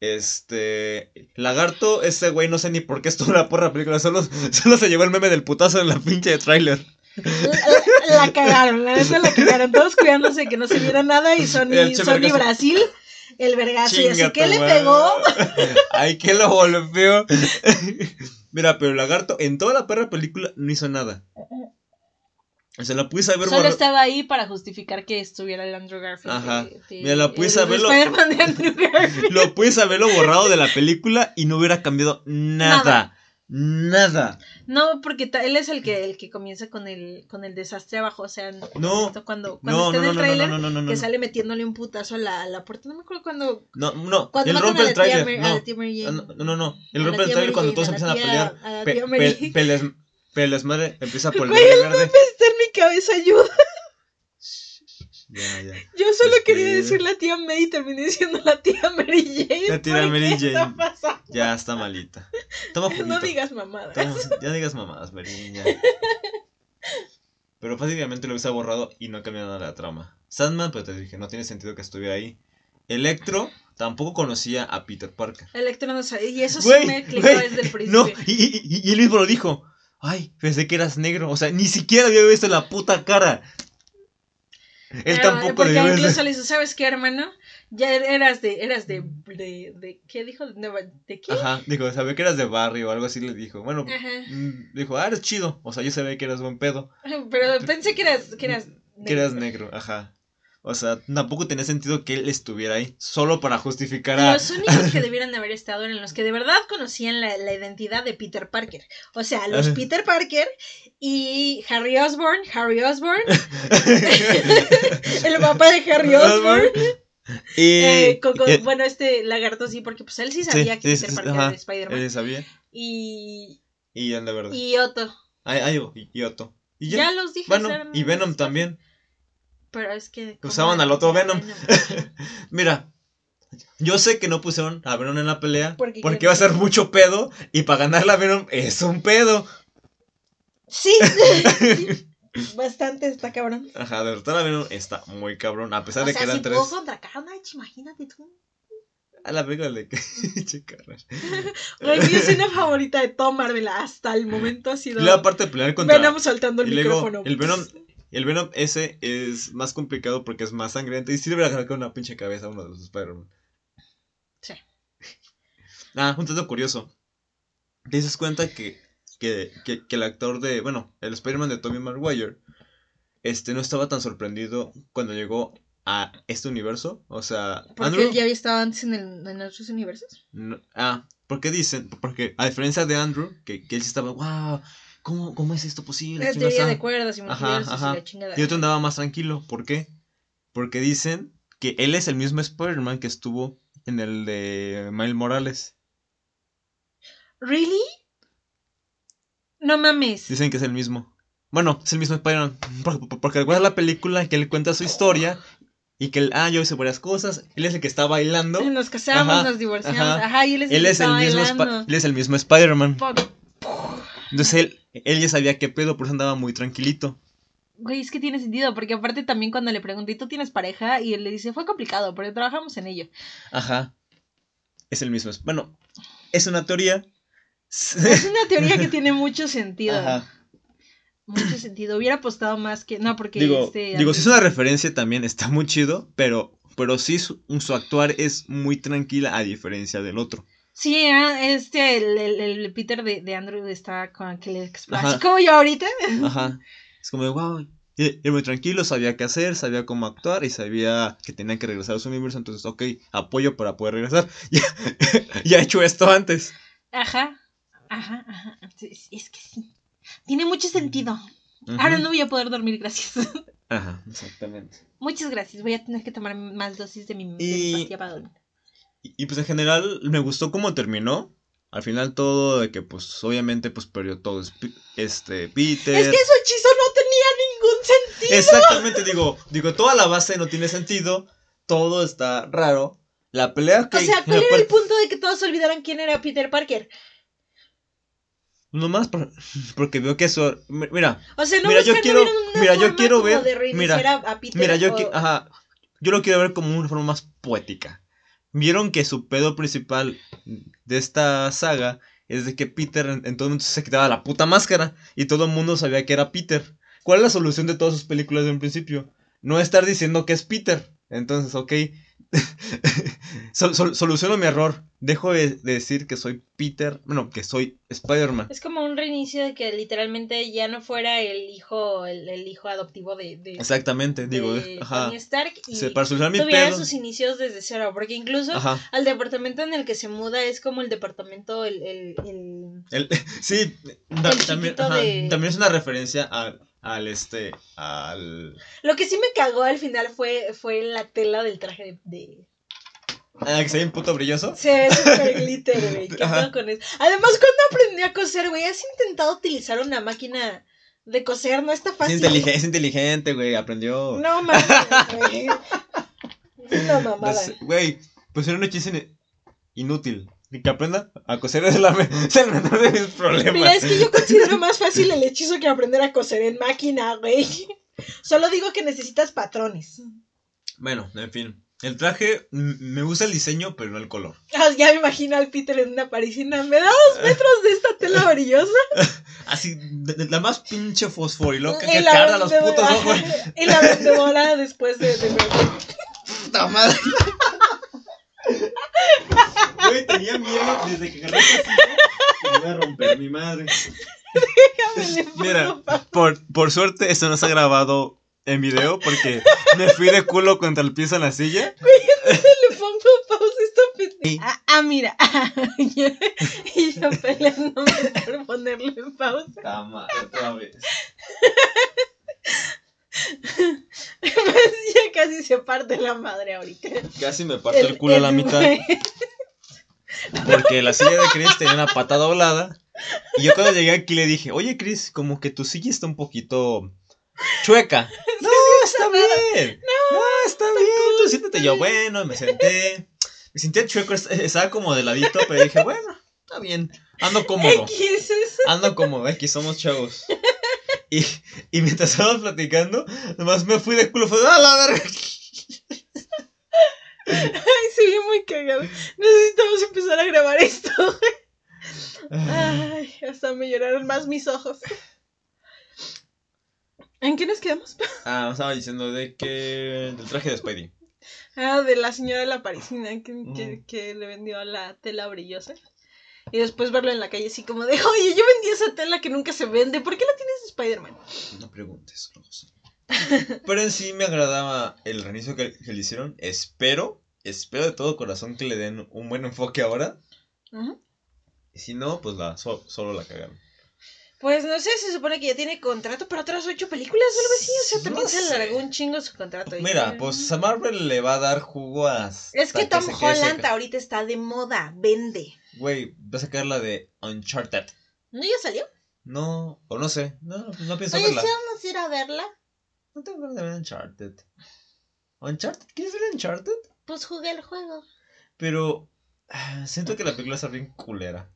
Speaker 2: Este. Lagarto, ese güey no sé ni por qué estuvo la porra película. Solo, solo se llevó el meme del putazo en la pinche trailer.
Speaker 1: La, la cagaron, la neta la cagaron. Todos cuidándose de que no se viera nada y Sony, Sony
Speaker 2: vergazo.
Speaker 1: Brasil, el vergazo. Y así que le pegó.
Speaker 2: Ay, que lo golpeó. Mira, pero Lagarto en toda la perra película no hizo nada. Se la puse haber
Speaker 1: Solo
Speaker 2: borrado.
Speaker 1: estaba ahí para justificar que estuviera el Andrew Garfield.
Speaker 2: Ajá.
Speaker 1: de- de-
Speaker 2: Mira, la puse
Speaker 1: el
Speaker 2: a verlo-
Speaker 1: Spider-Man de Andrew Garfield.
Speaker 2: Lo puedes haberlo borrado de la película y no hubiera cambiado nada. Nada.
Speaker 1: No, porque él es el que el que comienza con el con el desastre abajo, o sea,
Speaker 2: No.
Speaker 1: cuando, cuando
Speaker 2: No,
Speaker 1: está
Speaker 2: no,
Speaker 1: en el tráiler
Speaker 2: no,
Speaker 1: que sale metiéndole un putazo a la, a la puerta, no me acuerdo cuando
Speaker 2: No, no,
Speaker 1: cuando
Speaker 2: él
Speaker 1: matan
Speaker 2: rompe
Speaker 1: a
Speaker 2: el tráiler.
Speaker 1: A
Speaker 2: No. Ah, no, no, no. Él
Speaker 1: A la
Speaker 2: rompe el tráiler cuando todos
Speaker 1: a
Speaker 2: empiezan a pelear.
Speaker 1: a la
Speaker 2: Pe- pe- peles- peles madre empieza por el verde
Speaker 1: el está en mi cabeza, ayuda.
Speaker 2: Ya, ya.
Speaker 1: Yo solo quería
Speaker 2: Respira.
Speaker 1: decir la tía May y terminé diciendo la tía Mary Jane.
Speaker 2: La tía
Speaker 1: ¿Por
Speaker 2: Mary Jane.
Speaker 1: está pasando?
Speaker 2: Ya está malita. Toma juguito.
Speaker 1: No digas mamadas.
Speaker 2: Toma- ya digas mamadas, Mary, ya. Pero básicamente lo hubiese borrado y no cambiado nada la trama. Sandman, pues te dije, no tiene sentido que estuviera ahí. Electro tampoco conocía a Peter Parker.
Speaker 1: Electro no sabe. Y eso sí
Speaker 2: Güey,
Speaker 1: me clicó desde el principio.
Speaker 2: No, y, y- y él mismo lo dijo. Ay, pensé que eras negro. O sea, ni siquiera había visto la puta cara. Él
Speaker 1: Ah,
Speaker 2: tampoco
Speaker 1: porque
Speaker 2: haber-
Speaker 1: incluso le dijo, ¿sabes qué, hermano? Ya eras de, eras de, de, de ¿qué dijo? ¿De, de qué?
Speaker 2: Ajá, dijo, sabía que eras de barrio o algo así le dijo. Bueno,
Speaker 1: Ajá.
Speaker 2: mm, dijo, ah, eres chido. O sea, yo sabía que eras buen pedo.
Speaker 1: Pero pensé que eras, que eras
Speaker 2: Que eras negro, ajá. O sea, tampoco tenía sentido que él estuviera ahí. Solo para justificar a.
Speaker 1: Los únicos que debieran de haber estado eran los que de verdad conocían la, la identidad de Peter Parker. O sea, los. Peter Parker y Harry Osborn, Harry Osborn, el papá de Harry Osborn.
Speaker 2: y.
Speaker 1: eh, con- con-
Speaker 2: eh,
Speaker 1: bueno, este lagarto sí, porque pues él sí
Speaker 2: sí,
Speaker 1: sabía que Peter
Speaker 2: sí,
Speaker 1: Parker
Speaker 2: ajá,
Speaker 1: era Spider-Man.
Speaker 2: Él sabía.
Speaker 1: Y,
Speaker 2: Y él de verdad.
Speaker 1: y Otto.
Speaker 2: Ay, ay, y, y Otto. Y ya.
Speaker 1: Ya los dije.
Speaker 2: y Venom también.
Speaker 1: Pero es que. ¿cómo
Speaker 2: Usaban al otro Venom. Mira, yo sé que no pusieron a Venom en la pelea
Speaker 1: Porque
Speaker 2: porque, iba a ser mucho pedo y para ganar la Venom es un pedo.
Speaker 1: Sí. Bastante está cabrón.
Speaker 2: Ajá, derrotar a Venom está muy cabrón, a pesar
Speaker 1: O
Speaker 2: de
Speaker 1: sea,
Speaker 2: que eran
Speaker 1: si
Speaker 2: tres.
Speaker 1: contra Carnage, imagínate tú.
Speaker 2: A la película de.
Speaker 1: Güey, mi escena favorita de todo Marvel hasta el momento ha sido
Speaker 2: Y luego aparte de pelear contra
Speaker 1: Venom soltando el
Speaker 2: y luego
Speaker 1: micrófono.
Speaker 2: el Venom el Venom ese es más complicado porque es más sangriento y sirve a ganar con una pinche cabeza a uno de los Spider-Man.
Speaker 1: Sí.
Speaker 2: Ah, un dato curioso. Te dices cuenta que que, que, que el actor de, bueno, el Spider-Man de Tobey Maguire, este, no estaba tan sorprendido cuando llegó a este universo. O sea,
Speaker 1: Porque
Speaker 2: Andrew...
Speaker 1: él ya había estado antes en, el, en otros universos.
Speaker 2: no- ah, porque dicen, porque a diferencia de Andrew, que, que él sí estaba, wow, ¿cómo, cómo es esto posible?
Speaker 1: La
Speaker 2: ¿Quién
Speaker 1: teoría
Speaker 2: está?".
Speaker 1: de cuerdas y la chingada.
Speaker 2: Y otro andaba más tranquilo. ¿Por qué? Porque dicen que él es el mismo Spider-Man que estuvo en el de Miles Morales.
Speaker 1: ¿Really? No mames.
Speaker 2: Dicen que es el mismo. Bueno, es el mismo Spider-Man. Porque, recuerdas la película que él cuenta su historia y que él, ah, yo hice varias cosas. Él es el que está bailando.
Speaker 1: Nos casamos,
Speaker 2: Ajá,
Speaker 1: nos divorciamos.
Speaker 2: ajá.
Speaker 1: Ajá, y él es
Speaker 2: Él
Speaker 1: que
Speaker 2: es el mismo,
Speaker 1: bailando.
Speaker 2: Él es el mismo Spider-Man. Entonces él, él ya sabía qué pedo, por eso andaba muy tranquilito.
Speaker 1: Güey, es que tiene sentido, porque aparte también cuando le pregunté, ¿tú tienes pareja? Y él le dice, fue complicado, pero trabajamos en ello.
Speaker 2: Ajá. Es el mismo. Bueno, es una teoría.
Speaker 1: Es una teoría que tiene mucho sentido.
Speaker 2: Ajá.
Speaker 1: Mucho sentido. Hubiera apostado más que. No, porque
Speaker 2: Digo,
Speaker 1: este.
Speaker 2: digo, si es una referencia también está muy chido, pero, pero sí su, su actuar es muy tranquila a diferencia del otro.
Speaker 1: Sí, ah, este, el, el, el Peter de, de Andrew está con que le explota.
Speaker 2: Ajá.
Speaker 1: Así como yo ahorita.
Speaker 2: Ajá. Es como de wow. Era muy tranquilo, sabía qué hacer, sabía cómo actuar y sabía que tenía que regresar a su universo. Entonces, ok, apoyo para poder regresar. Ya, ya he hecho esto antes.
Speaker 1: Ajá. Ajá, ajá. Es que sí. Tiene mucho sentido. Ahora no voy a poder dormir, gracias.
Speaker 2: Ajá, exactamente.
Speaker 1: Muchas gracias. Voy a tener que tomar más dosis de mi, de mi
Speaker 2: Y-
Speaker 1: pastilla para dormir.
Speaker 2: Y, y, pues en general me gustó cómo terminó. Al final todo de que pues obviamente pues perdió todo este Peter.
Speaker 1: Es que su hechizo no tenía ningún sentido.
Speaker 2: Exactamente, digo, digo, toda la base no tiene sentido, todo está raro. La pelea que
Speaker 1: O sea, ¿cuál era el punto de que todos olvidaran quién era Peter Parker?
Speaker 2: nomás por- porque veo que eso mi- mira,
Speaker 1: O sea, no
Speaker 2: Mira, yo quiero- mira, yo quiero ver- mira,
Speaker 1: a, a Peter
Speaker 2: mira, yo
Speaker 1: o-
Speaker 2: ajá, yo lo quiero ver como una forma más poética. Vieron que su pedo principal de esta saga es de que Peter en, en todo momento se quitaba la puta máscara y todo el mundo sabía que era Peter. ¿Cuál es la solución de todas sus películas de un principio? No estar diciendo que es Peter. Entonces, ok. Sol- sol- soluciono mi error. Dejo de, de decir que soy Peter. Bueno, que soy Spider-Man.
Speaker 1: Es como un reinicio de que literalmente ya no fuera el hijo, el, el hijo adoptivo de, de,
Speaker 2: Exactamente, digo,
Speaker 1: de
Speaker 2: ajá.
Speaker 1: Tony Stark y
Speaker 2: Se- para solucionar mi
Speaker 1: tuviera
Speaker 2: pedo.
Speaker 1: sus inicios desde cero. Porque incluso
Speaker 2: Ajá.
Speaker 1: al departamento en el que se muda es como el departamento, el, el, el-
Speaker 2: El- sí, también, ajá,
Speaker 1: de-
Speaker 2: también es una referencia al, al este, al...
Speaker 1: Lo que sí me cagó al final fue, fue la tela del traje de...
Speaker 2: Ah, que se ve un puto brilloso.
Speaker 1: Se ve super glitter, güey. ¿Qué
Speaker 2: Ajá.
Speaker 1: con eso? Además, cuando aprendí a coser, güey, ¿has intentado utilizar una máquina de coser? No está
Speaker 2: Es,
Speaker 1: fácil.
Speaker 2: es inteligente, güey, aprendió.
Speaker 1: No mames, güey. Es una mamada.
Speaker 2: Güey, pues era un hechizo in- inútil. Y que aprenda a coser es, la, es el menor de mis problemas.
Speaker 1: Mira, es que yo considero más fácil el hechizo que aprender a coser en máquina, güey. Solo digo que necesitas patrones.
Speaker 2: Bueno, en fin. El traje, me gusta el diseño, pero no el color.
Speaker 1: Ah, Ya me imagino al Peter en una parisina. ¿Me da dos metros de esta tela brillosa?
Speaker 2: Así, de, de la más pinche fosforiloca que carga los putos ojos.
Speaker 1: Y la vendedora después de... de
Speaker 2: puta madre. Güey, tenía miedo desde que agarré esta silla que me iba a romper mi madre. Mira, por, por suerte esto no se ha grabado en video porque me fui de culo contra el piso en la silla.
Speaker 1: le pongo pausa esta pendeja. Ah, ah, mira. y yo peleándome por ponerle pausa.
Speaker 2: Cama, otra vez.
Speaker 1: Pues ya casi se parte la madre ahorita.
Speaker 2: Casi me parto el, culo a la mitad porque la silla de Chris tenía una pata doblada. Y yo cuando llegué aquí le dije, oye Chris, como que tu silla está un poquito chueca. No, está bien. No, está bien. Tú siéntate. Yo, bueno, me senté. Me sentía chueco, est- estaba como de ladito, pero dije, bueno, está bien. Ando cómodo. Ando cómodo, aquí somos chavos. Y, y mientras estábamos platicando, nomás me fui de culo, fue, ¡ah, la verga!
Speaker 1: Ay, se ve muy cagado. Necesitamos empezar a grabar esto. Ay, hasta me lloraron más mis ojos. ¿En qué nos quedamos?
Speaker 2: Ah, estaba diciendo de que. del traje de Spidey.
Speaker 1: Ah, de la señora de la parisina que, que,
Speaker 2: Mm.
Speaker 1: que le vendió la tela brillosa. Y después verlo en la calle así como de, oye, yo vendí esa tela que nunca se vende, ¿por qué la tienes de Spider-Man?
Speaker 2: No preguntes, Rose. Pero en sí me agradaba el reinicio que, que le hicieron. Espero, espero de todo corazón que le den un buen enfoque ahora. Y si no, pues la, so- solo la cagaron.
Speaker 1: Pues no sé, se supone que ya tiene contrato para otras ocho películas o algo así. O sea,
Speaker 2: No
Speaker 1: también se
Speaker 2: sé.
Speaker 1: alargó un chingo su contrato.
Speaker 2: Mira, pues a Marvel le va a dar jugo a.
Speaker 1: Es que Tom
Speaker 2: se
Speaker 1: Holland ahorita está de moda, vende.
Speaker 2: Güey, va a sacar la de Uncharted.
Speaker 1: ¿No ya salió?
Speaker 2: No, o no sé. No, no pienso
Speaker 1: Oye,
Speaker 2: verla.
Speaker 1: ¿sí vamos a ir a verla?
Speaker 2: No tengo ganas de ver Uncharted. ¿Uncharted? ¿Quieres ver Uncharted?
Speaker 1: Pues jugué el juego.
Speaker 2: Pero. ah, Siento que la película está bien culera.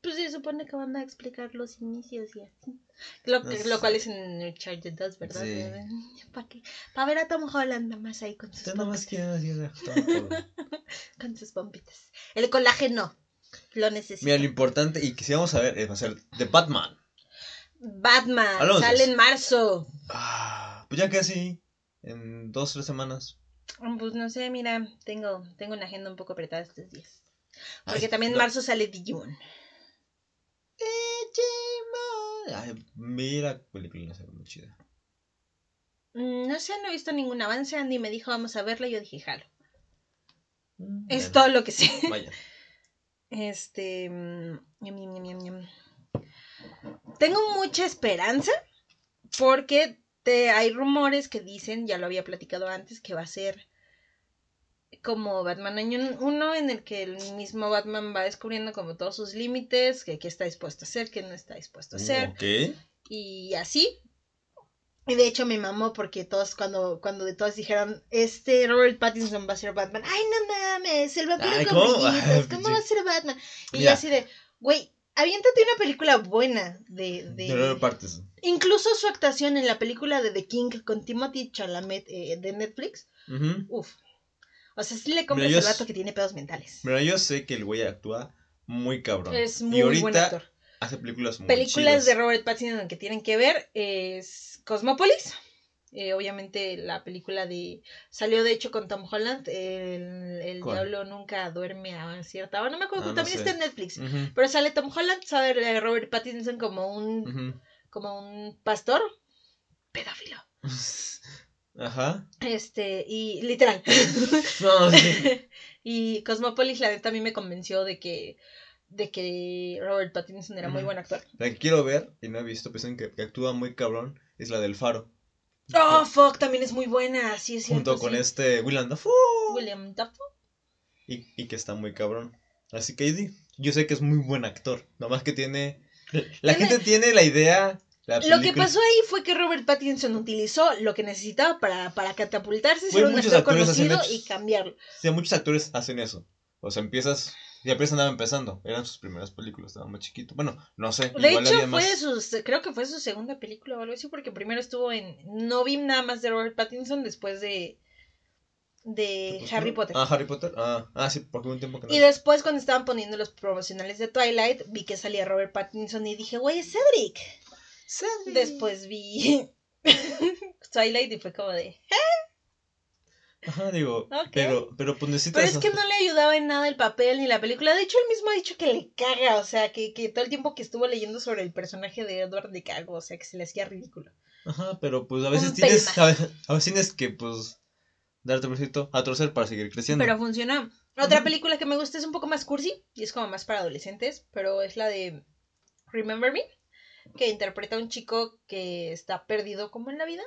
Speaker 1: Pues se supone que van a explicar los inicios y así. Lo,
Speaker 2: No
Speaker 1: lo cual es en Uncharted 2, ¿verdad?
Speaker 2: Sí.
Speaker 1: ¿Para qué? Para ver a Tom Holland nada más ahí con sus, pompitas,
Speaker 2: de
Speaker 1: con sus pompitas. El colágeno lo necesito.
Speaker 2: Mira, lo importante y que si vamos a ver es va a ser The Batman.
Speaker 1: Batman
Speaker 2: de
Speaker 1: sale en marzo.
Speaker 2: Ah, pues ya casi. En dos, tres semanas.
Speaker 1: Pues no sé, mira, tengo, tengo una agenda un poco apretada estos días. Porque
Speaker 2: Ay,
Speaker 1: también en
Speaker 2: no.
Speaker 1: marzo sale Digimon.
Speaker 2: Ay, mira, película no muy chida.
Speaker 1: Mm, No sé, no he visto ningún avance. Andy me dijo, vamos a verla. y Yo dije, jalo.
Speaker 2: Mm,
Speaker 1: Es todo lo que sé.
Speaker 2: Vaya.
Speaker 1: Este. mm. Tengo mucha esperanza porque te, hay rumores que dicen, ya lo había platicado antes, que va a ser como Batman año 1 en el que el mismo Batman va descubriendo como todos sus límites, que qué está dispuesto a hacer, qué no está dispuesto a hacer
Speaker 2: Ok.
Speaker 1: y así. Y de hecho me mamó porque todos cuando, cuando de todos dijeron, este Robert Pattinson va a ser Batman. Ay, no mames, el vampiro con brillitos, ¿cómo va a ser Batman? Y yo así de, güey, aviéntate una película buena de... de...
Speaker 2: De partes.
Speaker 1: Incluso su actuación en la película de The King con Timothy Chalamet eh, de Netflix,
Speaker 2: Ujú.
Speaker 1: uff. O sea, sí le compras el vato que tiene pedos mentales.
Speaker 2: Mira, yo sé que el güey actúa muy cabrón.
Speaker 1: Es
Speaker 2: y
Speaker 1: muy
Speaker 2: ahorita
Speaker 1: buen actor.
Speaker 2: hace películas muy
Speaker 1: películas
Speaker 2: chidas.
Speaker 1: de Robert Pattinson que tienen que ver es Cosmópolis. Eh, obviamente la película de salió de hecho con Tom Holland el, el diablo nunca duerme a cierta hora. No me acuerdo
Speaker 2: Ah, no
Speaker 1: también
Speaker 2: sé.
Speaker 1: está en Netflix. Pero sale Tom Holland sale eh, Robert Pattinson como un como un pastor pedófilo.
Speaker 2: Ajá.
Speaker 1: este y literal.
Speaker 2: No, sí.
Speaker 1: y Cosmópolis la neta a mí me convenció de que de que Robert Pattinson era muy buen actor.
Speaker 2: La que quiero ver y no he visto, pues que, que actúa muy cabrón, es la del Faro.
Speaker 1: Oh fuck también es muy buena sí es cierto
Speaker 2: junto con
Speaker 1: sí.
Speaker 2: este Willem Dafoe.
Speaker 1: William Dafoe
Speaker 2: Y, y que está muy cabrón. Así que di- yo sé que es muy buen actor. Nomás que tiene. La
Speaker 1: Tiene-
Speaker 2: gente tiene la idea. la
Speaker 1: Lo que pasó ahí fue que Robert Pattinson utilizó lo que necesitaba para, para catapultarse, ser un
Speaker 2: muchos
Speaker 1: actor conocido y cambiarlo.
Speaker 2: Sí, muchos actores hacen eso. O sea, empiezas. Y apenas andaba empezando. Eran sus primeras películas, estaba más chiquito. Bueno, no sé.
Speaker 1: De
Speaker 2: igual
Speaker 1: hecho,
Speaker 2: había
Speaker 1: fue
Speaker 2: más.
Speaker 1: su, creo que fue su segunda película o algo así, porque primero estuvo en. No vi nada más de Robert Pattinson después de. de Harry. Potter.
Speaker 2: Ah, Harry Potter. Ah, ah, sí, porque hubo un tiempo que no.
Speaker 1: Y después, cuando estaban poniendo los promocionales de Twilight, vi que salía Robert Pattinson y dije, güey, es Cedric. Después vi Twilight y fue como de.
Speaker 2: Ajá, digo. Pero, pero pues necesitas.
Speaker 1: Pero es que no le ayudaba en nada el papel ni la película. De hecho, él mismo ha dicho que le caga. O sea, que, que todo el tiempo que estuvo leyendo sobre el personaje de Edward de cago. O sea, que se le hacía ridículo.
Speaker 2: Ajá, pero pues a veces
Speaker 1: Un
Speaker 2: tienes. A veces, a veces tienes que, pues. Darte un besito a torcer para seguir creciendo.
Speaker 1: Pero funcionó. Otra película que me gusta es un poco más cursi y es como más para adolescentes, pero es la de Remember Me, que interpreta a un chico que está perdido como en la vida.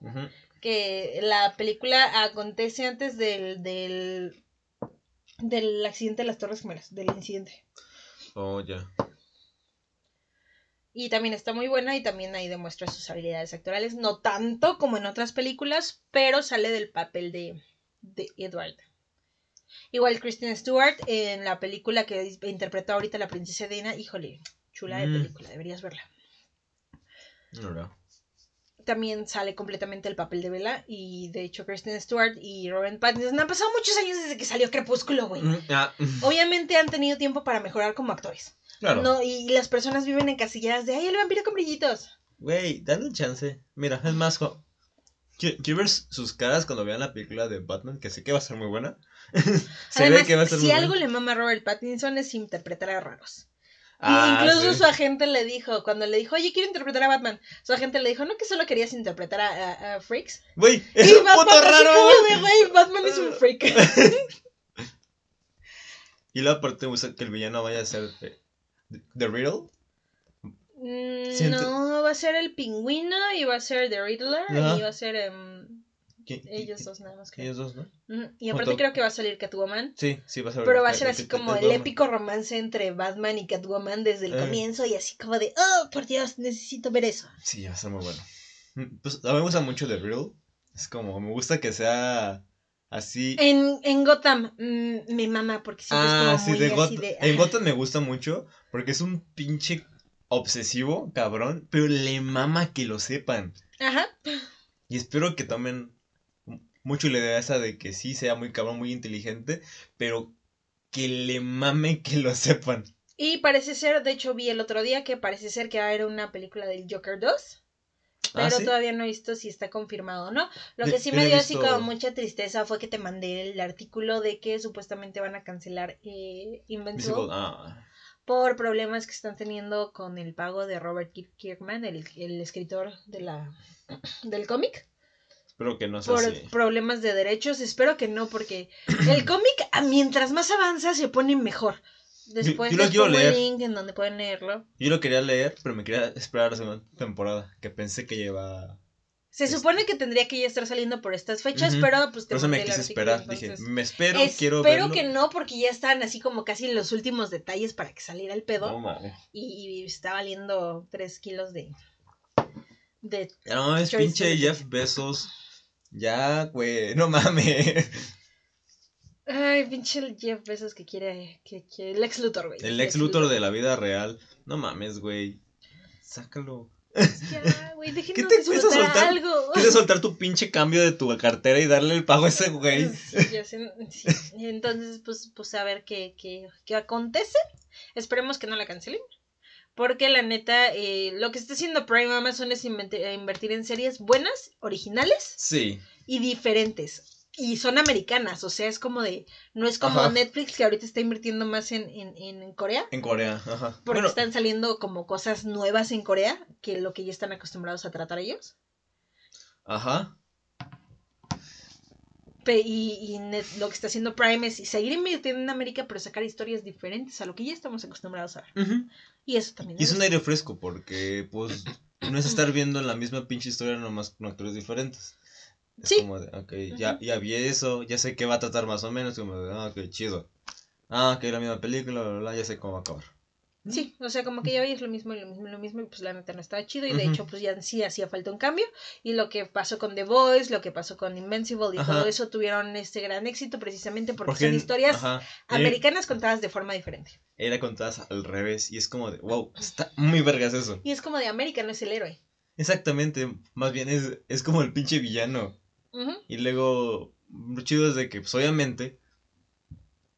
Speaker 2: Ujú.
Speaker 1: Que la película acontece antes del, del, del accidente de las Torres Gemelas, del incidente.
Speaker 2: Oh, ya.
Speaker 1: Y también está muy buena y también ahí demuestra sus habilidades actorales. No tanto como en otras películas, pero sale del papel de, de Edward. Igual Kristen Stewart en la película que interpretó ahorita la princesa Diana. Híjole, chula de
Speaker 2: Mm.
Speaker 1: película, deberías verla.
Speaker 2: No, no.
Speaker 1: También sale completamente el papel de Bella. Y de hecho Kristen Stewart y Robert Pattinson han pasado muchos años desde que salió Crepúsculo, güey.
Speaker 2: Mm, ah,
Speaker 1: Obviamente han tenido tiempo para mejorar como actores.
Speaker 2: claro.
Speaker 1: No, y las personas viven en casilladas de, ay, el vampiro con brillitos.
Speaker 2: Güey, dale un chance. Mira, es más. Quiero, quiero ver sus caras cuando vean la película de Batman, que sé que va a ser muy buena. Se
Speaker 1: Además,
Speaker 2: ve que va a ser
Speaker 1: si
Speaker 2: muy
Speaker 1: algo
Speaker 2: buena.
Speaker 1: le mama a Robert Pattinson es interpretar a raros.
Speaker 2: Ah,
Speaker 1: incluso
Speaker 2: sí.
Speaker 1: su agente le dijo, cuando le dijo, oye, quiero interpretar a Batman, su agente le dijo, ¿no que solo querías interpretar a, a- a Freaks?
Speaker 2: Güey, es
Speaker 1: Y
Speaker 2: un
Speaker 1: Batman
Speaker 2: puto raro.
Speaker 1: como de, güey, Batman es un freak.
Speaker 2: Y la parte me gusta que el villano vaya a ser de Riddle.
Speaker 1: Mm, No, va a ser el pingüino y va a ser The Riddler y va a ser em,
Speaker 2: ¿Quién-
Speaker 1: ellos dos nada más. creo.
Speaker 2: Ellos dos, ¿no?
Speaker 1: Y aparte
Speaker 2: Junto-
Speaker 1: creo que va a salir Catwoman.
Speaker 2: Sí, sí, va a ser.
Speaker 1: Pero va a ser así como el épico romance entre Batman y Catwoman desde el
Speaker 2: Eh.
Speaker 1: comienzo y así como de, oh, por Dios, necesito ver eso.
Speaker 2: Sí, va a ser muy bueno. Mm, Pues a mí me gusta mucho de Riddle. Es como, me gusta que sea así.
Speaker 1: En, en Gotham mm, me mama porque siempre
Speaker 2: Ah,
Speaker 1: es
Speaker 2: sí,
Speaker 1: como
Speaker 2: de
Speaker 1: muy
Speaker 2: Got
Speaker 1: así de...
Speaker 2: En
Speaker 1: ajá.
Speaker 2: Gotham me gusta mucho porque es un pinche obsesivo, cabrón, pero le mama que lo sepan.
Speaker 1: Ajá.
Speaker 2: Y espero que tomen mucho la idea esa de que sí sea muy cabrón, muy inteligente, pero que le mame que lo sepan.
Speaker 1: Y parece ser, de hecho vi el otro día que parece ser que va a haber una película del Joker 2.
Speaker 2: Ah,
Speaker 1: Pero
Speaker 2: ¿sí?
Speaker 1: todavía no he visto si está confirmado o no. Lo que sí me dio así como mucha tristeza fue que te mandé el artículo de que supuestamente van a cancelar eh, Invincible
Speaker 2: ah,
Speaker 1: por problemas que están teniendo con el pago de Robert Kir- Kirkman, el, el escritor de la del cómic,
Speaker 2: espero que no sea
Speaker 1: por
Speaker 2: así.
Speaker 1: problemas de derechos. Espero que no, porque el cómic, ah, mientras más avanza, se pone mejor. Después
Speaker 2: yo lo
Speaker 1: les
Speaker 2: quiero leer.
Speaker 1: el link en donde pueden leerlo.
Speaker 2: Yo lo quería leer, pero me quería esperar a la segunda temporada, que pensé que lleva...
Speaker 1: Se
Speaker 2: Este-
Speaker 1: supone que tendría que ya estar saliendo por estas fechas,
Speaker 2: Ujú.
Speaker 1: pero pues te
Speaker 2: Por eso me quise esperar.
Speaker 1: entonces-
Speaker 2: Dije, me espero, quiero
Speaker 1: Espero que no, porque ya estaban así como casi en los últimos detalles para que saliera el pedo.
Speaker 2: No mames.
Speaker 1: y, y está valiendo 3 kilos de. de
Speaker 2: No
Speaker 1: Choice
Speaker 2: pinche. Jeff Bezos. Ya, güey, no mames.
Speaker 1: ay, pinche el Jeff Bezos que quiere. Que, que el ex Luthor, güey.
Speaker 2: El ex Luthor de la vida real. No mames, güey. Sácalo.
Speaker 1: Ya, güey,
Speaker 2: ¿Qué te cuesta soltar?
Speaker 1: algo.
Speaker 2: ¿Quieres soltar tu pinche cambio de tu cartera y darle el pago a ese güey?
Speaker 1: Sí, ya sé, sí. Entonces, pues, pues a ver qué, qué, qué acontece. Esperemos que no la cancelen. Porque la neta, eh, lo que está haciendo Prime Amazon es invertir en series buenas, originales
Speaker 2: Sí.
Speaker 1: y diferentes. Y son americanas, o sea, es como de. No es como
Speaker 2: Ajá.
Speaker 1: Netflix que ahorita está invirtiendo más en, en, en Corea.
Speaker 2: En Corea, ajá.
Speaker 1: Porque
Speaker 2: Bueno,
Speaker 1: están saliendo como cosas nuevas en Corea que lo que ya están acostumbrados a tratar ellos.
Speaker 2: ajá.
Speaker 1: Y y Net- lo que está haciendo Prime es seguir invirtiendo en América, pero sacar historias diferentes a lo que ya estamos acostumbrados a ver. Y eso también.
Speaker 2: Y es un aire fresco porque, pues, no es estar viendo la misma pinche historia nomás con actores diferentes. Es
Speaker 1: Sí.
Speaker 2: como de, ok, ya, ya vi eso, ya sé qué va a tratar más o menos, como de, ah, ok, chido. Ah, ok, la misma película, bla, bla, bla, ya sé cómo va a acabar.
Speaker 1: Sí, o sea, como que ya veis lo mismo y lo mismo y lo mismo, y pues la neta no estaba chido. Y de
Speaker 2: Ujú.
Speaker 1: hecho, pues ya sí hacía falta un cambio. Y lo que pasó con The Voice, lo que pasó con Invincible y
Speaker 2: Ajá.
Speaker 1: todo eso tuvieron este gran éxito precisamente porque,
Speaker 2: Porque,
Speaker 1: son historias
Speaker 2: ajá, eh,
Speaker 1: americanas contadas de forma diferente.
Speaker 2: era contadas al revés y es como de, wow, está muy vergas eso.
Speaker 1: Y es como de América no es el héroe.
Speaker 2: Exactamente, más bien es, es como el pinche villano.
Speaker 1: Ujú.
Speaker 2: Y luego, lo chido es de que, pues obviamente,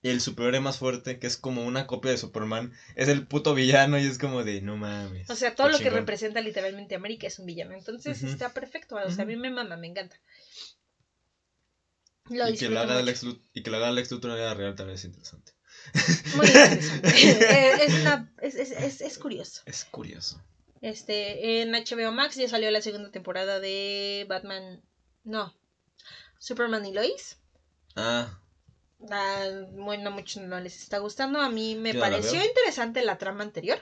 Speaker 2: el superhéroe más fuerte, que es como una copia de Superman, es el puto villano y es como de, no mames.
Speaker 1: O sea, todo lo que
Speaker 2: chingón".
Speaker 1: representa literalmente América es un villano. Entonces está perfecto. O sea, a mí me mama, me encanta. Lo
Speaker 2: Y que, lo haga. Alex y que lo haga Lex Luthor en la real también es interesante.
Speaker 1: Muy interesante. Eh, es, una, es, es, es, curioso.
Speaker 2: Es curioso.
Speaker 1: Este, en HBO Max ya salió la segunda temporada de Batman. No. Superman y Lois.
Speaker 2: Ah,
Speaker 1: bueno, a muchos no les está gustando. A mí me
Speaker 2: Yo no la
Speaker 1: pareció interesante la trama anterior.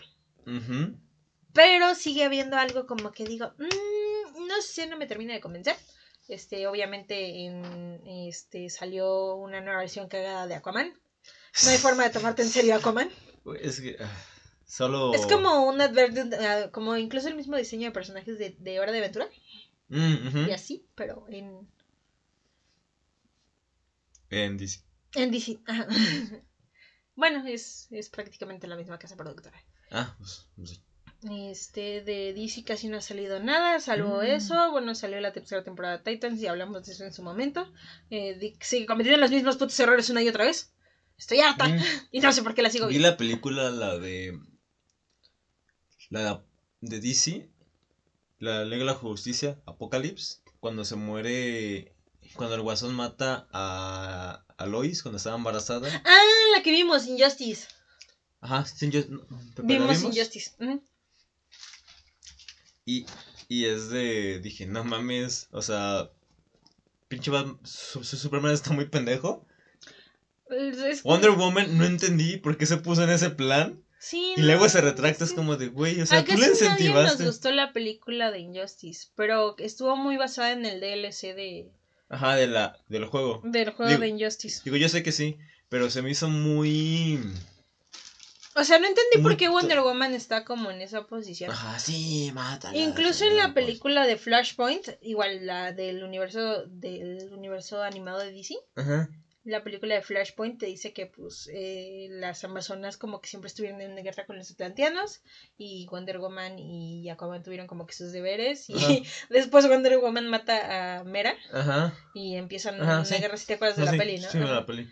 Speaker 1: Pero sigue habiendo algo como que digo, "Mm, no sé, no me termina de convencer. Este, obviamente en, este, salió una nueva versión cagada de Aquaman. No hay forma de tomarte en serio Aquaman.
Speaker 2: Es que, ah, solo...
Speaker 1: Es como un advert, ah, como incluso el mismo diseño de personajes de, de Hora de Aventura.
Speaker 2: Mm.
Speaker 1: Y así, pero en,
Speaker 2: En DC.
Speaker 1: En DC. Bueno, es, es prácticamente la misma casa productora.
Speaker 2: Ah, pues, no sé.
Speaker 1: Este, de DC casi no ha salido nada, salvo
Speaker 2: Mm.
Speaker 1: eso. Bueno, salió la tercera temporada de Titans y hablamos de eso en su momento. Eh, Dick sigue cometiendo los mismos putos errores una y otra vez. Estoy harta
Speaker 2: Mm.
Speaker 1: y no sé por qué la sigo
Speaker 2: Vi
Speaker 1: viendo.
Speaker 2: la película, la de. La de DC. La Liga de la Justicia, Apocalypse. cuando se muere. Cuando el guasón mata a, a Lois cuando estaba embarazada.
Speaker 1: Ah, la que vimos, Injustice.
Speaker 2: Ajá, ¿pero la
Speaker 1: Vimos
Speaker 2: vimos?
Speaker 1: Injustice.
Speaker 2: Y, y es de. Dije, no mames. O sea. Pinche Bat- su, su Superman está muy pendejo.
Speaker 1: Es-
Speaker 2: Wonder Woman no entendí por qué se puso en ese plan.
Speaker 1: Sí,
Speaker 2: Y luego se retracta, es
Speaker 1: sí.
Speaker 2: como de, güey, o sea, tú le
Speaker 1: nadie nos
Speaker 2: incentivaste.
Speaker 1: gustó la película de Injustice, pero estuvo muy basada en el DLC de,
Speaker 2: Ajá, de la, del juego.
Speaker 1: del juego
Speaker 2: Digo-
Speaker 1: de Injustice.
Speaker 2: Digo, yo sé que sí, pero se me hizo muy.
Speaker 1: O sea, no entendí por qué Wonder Woman está como en esa posición.
Speaker 2: Ajá, sí, mátala.
Speaker 1: Incluso en la película de Flashpoint, igual la del universo del universo animado de DC,
Speaker 2: Ajá.
Speaker 1: La película de Flashpoint te dice que pues eh, las amazonas como que siempre estuvieron en guerra con los atlanteanos y Wonder Woman y Aquaman tuvieron como que sus deberes y
Speaker 2: Ajá.
Speaker 1: después Wonder Woman mata a Mera
Speaker 2: Ajá.
Speaker 1: y empiezan
Speaker 2: Ajá,
Speaker 1: una
Speaker 2: sí.
Speaker 1: guerra si te acuerdas de la
Speaker 2: sí,
Speaker 1: peli, ¿no?
Speaker 2: Sí,
Speaker 1: Ajá.
Speaker 2: la peli.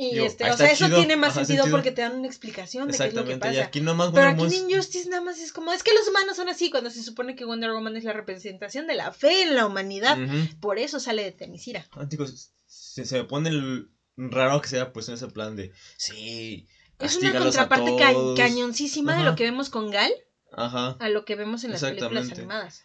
Speaker 1: Y
Speaker 2: Digo,
Speaker 1: este, o sea, eso
Speaker 2: chido,
Speaker 1: tiene más
Speaker 2: ajá,
Speaker 1: sentido,
Speaker 2: sentido.
Speaker 1: porque te dan una explicación de qué es lo que
Speaker 2: Exactamente. Y
Speaker 1: pasa.
Speaker 2: aquí nomás
Speaker 1: Pero aquí en Injustice nada más es como, es que los humanos son así, cuando se supone que Wonder Woman es la representación de la fe en la humanidad. Por eso sale de Temisira.
Speaker 2: Ah, se, se me pone el- raro que sea pues en ese plan de. Sí.
Speaker 1: Es una contraparte ca-
Speaker 2: todos".
Speaker 1: cañoncísima de lo que vemos con Gal
Speaker 2: Ajá.
Speaker 1: a lo que vemos en las películas
Speaker 2: Exactamente.
Speaker 1: animadas.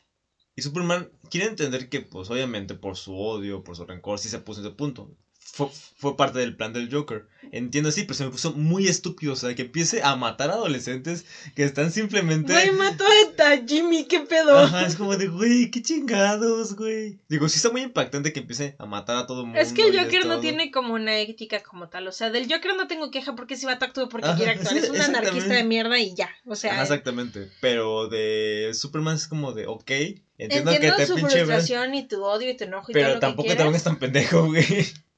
Speaker 2: Y Superman quiere entender que, pues, obviamente, por su odio, por su rencor, sí se puso en ese punto. Fue, fue parte del plan del Joker. Entiendo, sí, pero se me puso muy estúpido. O sea, que empiece a matar adolescentes que están simplemente.
Speaker 1: Güey, mató a Jimmy, qué pedo.
Speaker 2: Ajá, es como de, güey, qué chingados, güey. Digo, sí está muy impactante que empiece a matar a todo el mundo.
Speaker 1: Es que el Joker no
Speaker 2: todo.
Speaker 1: tiene como una ética como tal. O sea, del Joker no tengo queja porque si va a actuar porque
Speaker 2: Ajá,
Speaker 1: quiere actuar. es un anarquista de mierda y ya. O sea,
Speaker 2: Ajá, exactamente. Pero de Superman es como de, ok, entiendo,
Speaker 1: entiendo
Speaker 2: que te
Speaker 1: su
Speaker 2: pinche.
Speaker 1: frustración y tu odio y tu enojo y todo
Speaker 2: Pero
Speaker 1: lo
Speaker 2: tampoco
Speaker 1: que
Speaker 2: te pongas tan pendejo, güey.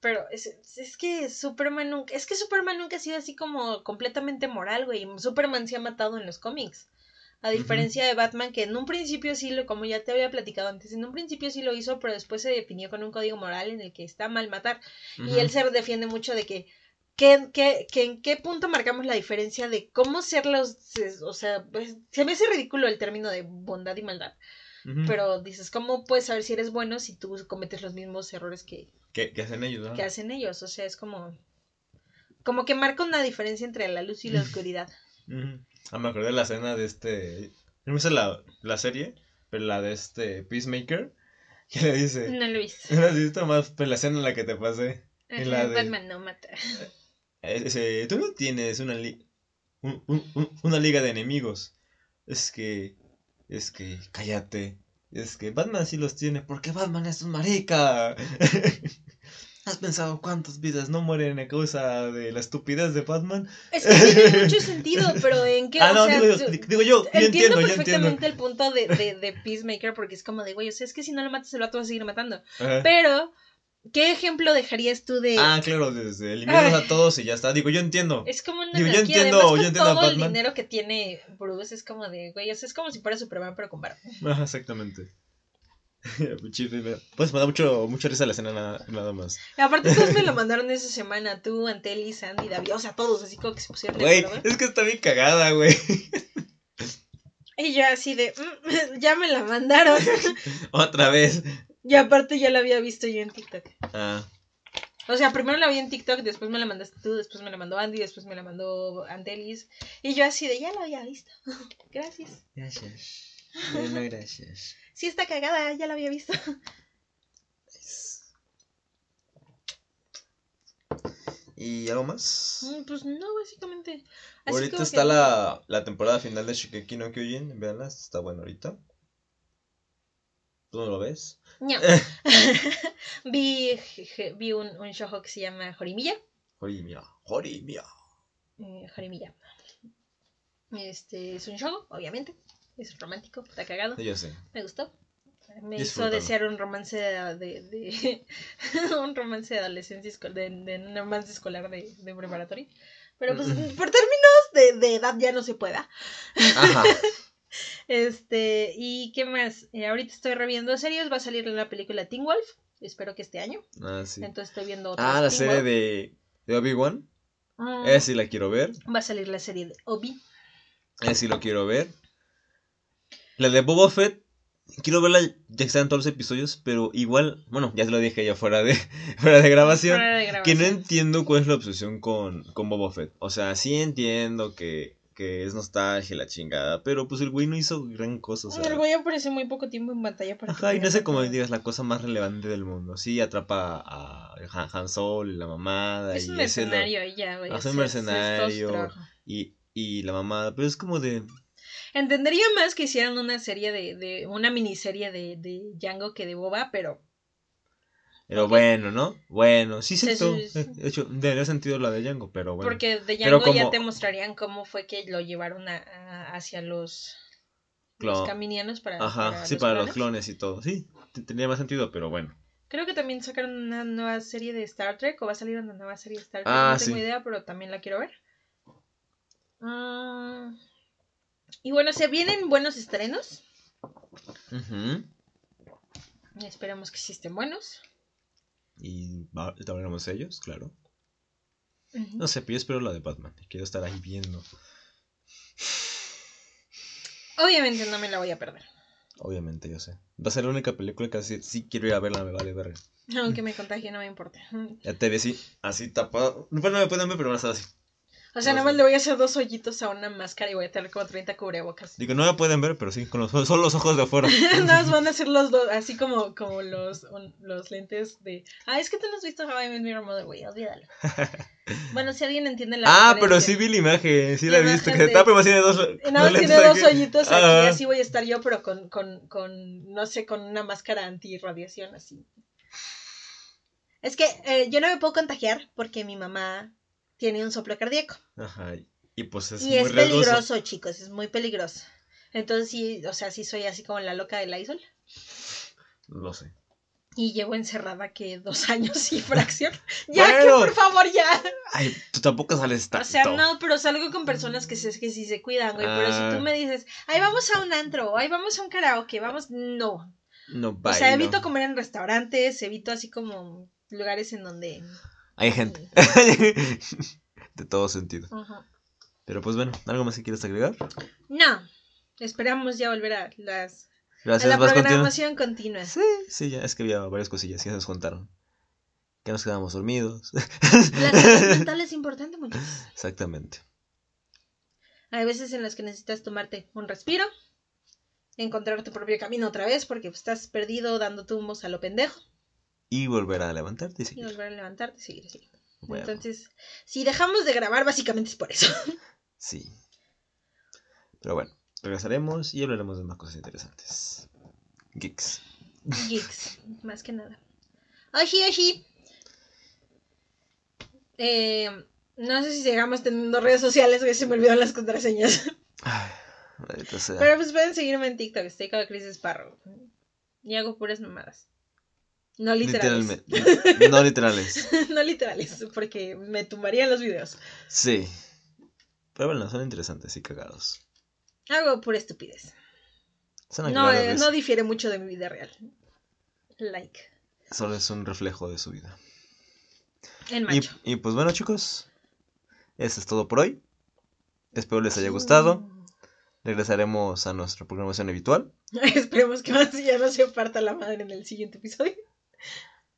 Speaker 1: Pero es, es que Superman nunca, es que Superman nunca ha sido así como completamente moral, güey. Superman se ha matado en los cómics. A diferencia de Batman, que en un principio sí lo, como ya te había platicado antes, en un principio sí lo hizo, pero después se definió con un código moral en el que está mal matar. Y él se defiende mucho de que, que, que, que en qué punto marcamos la diferencia de cómo ser los, o sea, pues, se me hace ridículo el término de bondad y maldad, pero dices, ¿cómo puedes saber si eres bueno si tú cometes los mismos errores que,
Speaker 2: ¿Qué, qué hacen ellos, no?
Speaker 1: que hacen ellos. O sea, es como. Como que marca una diferencia entre la luz y la oscuridad.
Speaker 2: Ah, me acordé de la escena de este. No me sé la, la serie, pero la de este Peacemaker. Que le dice.
Speaker 1: No lo visto.
Speaker 2: ¿No has visto más? Pues la escena en la que te pasé. Y la de-
Speaker 1: Batman no mata.
Speaker 2: Ese, Tú no tienes una, li- un- un- un- una liga de enemigos. Es que. Es que. Cállate. Es que Batman sí los tiene. Porque Batman es un marica. ¿Has pensado cuántas vidas no mueren a causa de la estupidez de Batman?
Speaker 1: Es que tiene mucho sentido, pero en qué.
Speaker 2: ah,
Speaker 1: o
Speaker 2: no,
Speaker 1: sea,
Speaker 2: digo, yo, digo yo, yo
Speaker 1: Entiendo
Speaker 2: entiendo, yo entiendo.
Speaker 1: perfectamente el punto de, de, de Peacemaker porque es como de, güey, o sea, es que si no lo matas, el vato va a seguir matando.
Speaker 2: Ajá.
Speaker 1: Pero, ¿qué ejemplo dejarías tú de.?
Speaker 2: Ah, claro, desde eliminarlos a todos y ya está. Digo, yo entiendo.
Speaker 1: Es como una
Speaker 2: Digo, yo
Speaker 1: anarquía.
Speaker 2: entiendo-
Speaker 1: Además, con
Speaker 2: yo entiendo a
Speaker 1: todo el
Speaker 2: Batman.
Speaker 1: dinero que tiene Bruce, es como de, güey, o sea, es como si fuera Superman, pero con barba.
Speaker 2: Ajá, exactamente. Me- Pues me da mucho, mucha risa la escena nada, nada más.
Speaker 1: Y aparte todos me lo mandaron esa semana, tú, Anteli, Sandy, David, o sea, todos así como que se pusieron de
Speaker 2: Güey,
Speaker 1: acuerdo.
Speaker 2: es que está bien cagada, güey.
Speaker 1: Y yo así de, "Mm, ya me la mandaron.
Speaker 2: Otra vez.
Speaker 1: Y aparte ya la había visto yo en TikTok.
Speaker 2: Ah,
Speaker 1: O sea, primero la vi en TikTok, después me la mandaste tú, después me la mandó Andy, después me la mandó Antelis. Y yo así de, ya la había visto. Gracias.
Speaker 2: gracias. Bueno, gracias.
Speaker 1: Sí está cagada, ya la había visto.
Speaker 2: ¿Y algo más?
Speaker 1: Mm, Pues no, básicamente. Así
Speaker 2: ahorita está
Speaker 1: que-
Speaker 2: la, la temporada final de Shigeki no Kyojin. Veanla, está bueno ahorita. ¿Tú no lo ves?
Speaker 1: No. vi vi un, un shoujo que se llama Jorimilla.
Speaker 2: Jorimia. Jorimia.
Speaker 1: Eh, Jorimilla. Este es un shoujo, obviamente. Es romántico, está cagado.
Speaker 2: Yo sé.
Speaker 1: Me gustó. Me hizo desear un romance de, de, de- un romance de adolescencia de, de un romance escolar de, de preparatoria. Pero pues por términos de, de edad ya no se pueda.
Speaker 2: Ajá.
Speaker 1: Este, ¿y qué más? Eh, ahorita estoy reviendo series, va a salir la película Teen Wolf, espero que este año.
Speaker 2: Ah, sí.
Speaker 1: Entonces estoy viendo otras
Speaker 2: Ah, la
Speaker 1: Teen
Speaker 2: serie
Speaker 1: Wolf.
Speaker 2: de, de Obi-Wan.
Speaker 1: Mm,
Speaker 2: Esa sí la quiero ver.
Speaker 1: Va a salir la serie de Obi.
Speaker 2: Esa sí lo quiero ver. La de Boba Fett. quiero verla ya que están todos los episodios, pero igual, bueno, ya te lo dije ya fuera de, fuera de grabación,
Speaker 1: Fuera de
Speaker 2: que no
Speaker 1: grabación.
Speaker 2: entiendo cuál es la obsesión con, con Boba Fett. O sea, sí entiendo que, que es nostalgia la chingada, pero pues el güey no hizo gran cosa. O sea,
Speaker 1: El güey apareció muy poco tiempo en pantalla para
Speaker 2: Ajá, y no sé cómo digas la cosa más relevante del mundo. Sí, atrapa a Han, Han Solo y la mamada.
Speaker 1: Es un
Speaker 2: y
Speaker 1: mercenario ya, güey.
Speaker 2: Ah,
Speaker 1: o
Speaker 2: es un mercenario. y, y la mamada, pero es como de...
Speaker 1: Entendería más que hicieran una serie de, de una miniserie de, de Django que de Boba, pero
Speaker 2: Pero bueno, ¿no? Bueno, sí
Speaker 1: Sí, sí, sí.
Speaker 2: De hecho, tendría sentido la de Django, pero bueno.
Speaker 1: porque de Django ya te mostrarían cómo fue que lo llevaron a, a- hacia los,
Speaker 2: Clon.
Speaker 1: los caminianos para,
Speaker 2: Ajá, sí, para los clones y todo. Sí, tendría más sentido, pero bueno.
Speaker 1: Creo que también sacaron una nueva serie de Star Trek o va a salir una nueva serie de Star Trek.
Speaker 2: Ah,
Speaker 1: no tengo
Speaker 2: sí.
Speaker 1: idea, pero también la quiero ver. Ah, y bueno, se vienen buenos estrenos.
Speaker 2: Ujú.
Speaker 1: Esperemos que sí estén buenos.
Speaker 2: Y hablaremos de ellos, claro. No sé, pero yo espero la de Batman. y Quiero estar ahí viendo.
Speaker 1: Obviamente no me la voy a perder.
Speaker 2: Obviamente, yo sé. Va a ser la única película que así, sí quiero ir a verla, me vale verga.
Speaker 1: Aunque me contagie, no me importa.
Speaker 2: Ya te vi así, así tapado. No, no me pueden ver, pero van a estar así.
Speaker 1: O sea, nada más le voy a hacer dos hoyitos a una máscara y voy a tener como 30 cubrebocas.
Speaker 2: Digo, no me pueden ver, pero sí, con los, solo los ojos de afuera.
Speaker 1: Nada más van a ser los dos, así como, como los, un- los lentes de. Ah, es que tú no has visto How I Met Your Mother, güey, olvídalo. Bueno, si alguien entiende la.
Speaker 2: ah, pero sí vi la imagen, sí
Speaker 1: La
Speaker 2: la he visto. Que se tapa más tiene dos.
Speaker 1: Nada más tiene dos
Speaker 2: aquí.
Speaker 1: hoyitos aquí,
Speaker 2: Ah.
Speaker 1: así voy a estar yo, pero con, con, con, no sé, con una máscara antirradiación así. Es que eh, yo no me puedo contagiar porque mi mamá tiene un soplo cardíaco.
Speaker 2: Ajá, y pues es
Speaker 1: y
Speaker 2: muy
Speaker 1: es
Speaker 2: riesgoso.
Speaker 1: peligroso, chicos, es muy peligroso. Entonces sí, o sea, sí soy así como la loca de Lysol.
Speaker 2: Lo sé.
Speaker 1: Y llevo encerrada que dos años y fracción. ya,
Speaker 2: Bueno.
Speaker 1: que por favor, ya.
Speaker 2: Ay, tú tampoco sales
Speaker 1: O
Speaker 2: tanto.
Speaker 1: sea, no, pero salgo con personas que, se, que sí se cuidan, güey. Pero si
Speaker 2: Ah.
Speaker 1: tú me dices, ay, vamos a un antro, ay, vamos a un karaoke, vamos, no.
Speaker 2: No,
Speaker 1: O sea, evito comer en restaurantes, evito así como lugares en donde...
Speaker 2: Hay gente. de todo sentido.
Speaker 1: Ajá.
Speaker 2: Pero pues bueno, ¿algo más que quieras agregar?
Speaker 1: No, esperamos ya volver a, las, a
Speaker 2: Gracias,
Speaker 1: la
Speaker 2: continua.
Speaker 1: programación continua.
Speaker 2: Sí, sí, ya, es que había varias cosillas que nos contaron. Que nos quedamos dormidos.
Speaker 1: La salud mental es importante, muchachos.
Speaker 2: Exactamente.
Speaker 1: Hay veces en las que necesitas tomarte un respiro, encontrar tu propio camino otra vez porque estás perdido dando tumbos a lo pendejo
Speaker 2: Y volver a levantarte y
Speaker 1: y
Speaker 2: seguir.
Speaker 1: volver a levantarte y seguir así.
Speaker 2: Huevo.
Speaker 1: Entonces, si dejamos de grabar, básicamente es por eso.
Speaker 2: Sí. Pero bueno, regresaremos y hablaremos de más cosas interesantes. Geeks.
Speaker 1: Geeks, más que nada. Oshi, Oshi. Eh, no sé si sigamos teniendo redes sociales, que se me olvidaron las contraseñas.
Speaker 2: Ay, sea.
Speaker 1: Pero pues pueden seguirme en TikTok, estoy con Chris Sparrow. Y hago puras mamadas. No literales.
Speaker 2: Literalmente. No literales.
Speaker 1: no literales, porque me tumbarían los videos.
Speaker 2: Sí. Pero bueno, son interesantes y cagados.
Speaker 1: Hago pura estupidez.
Speaker 2: Son
Speaker 1: No, eh, no difiere mucho de mi vida real. Like.
Speaker 2: Solo es un reflejo de su vida.
Speaker 1: El
Speaker 2: Y,
Speaker 1: macho.
Speaker 2: y pues bueno, chicos. Eso es todo por hoy. Espero les haya gustado. Regresaremos a nuestra programación habitual.
Speaker 1: Esperemos que más ya no se parta la madre en el siguiente episodio.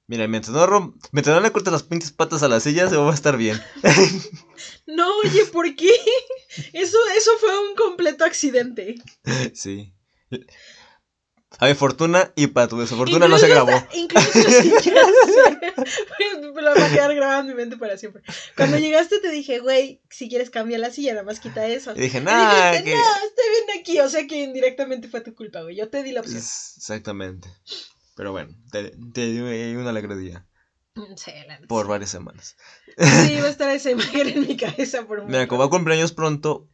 Speaker 2: Mira, mientras no, rom- mientras no le cortes las pinches patas a la silla, se va a estar bien.
Speaker 1: No, oye, ¿por qué? Eso, eso fue un completo accidente.
Speaker 2: Sí. A mi fortuna y para tu desfortuna no se grabó.
Speaker 1: hasta- incluso sí, ya. Me lo va a quedar grabado en mi mente para siempre. Cuando llegaste te dije, güey, si quieres cambia la silla, nada más quita eso.
Speaker 2: Y dije,
Speaker 1: Y
Speaker 2: nada,
Speaker 1: dijiste,
Speaker 2: que...
Speaker 1: no, estoy bien aquí. O sea que indirectamente fue tu culpa, güey. Yo te di la opción.
Speaker 2: Exactamente. Pero bueno, te, te di una alegría
Speaker 1: Mm, Sí, la
Speaker 2: por
Speaker 1: sí.
Speaker 2: varias semanas.
Speaker 1: Sí, va a estar esa imagen en mi cabeza por un
Speaker 2: Mira, como va cumpleaños pronto,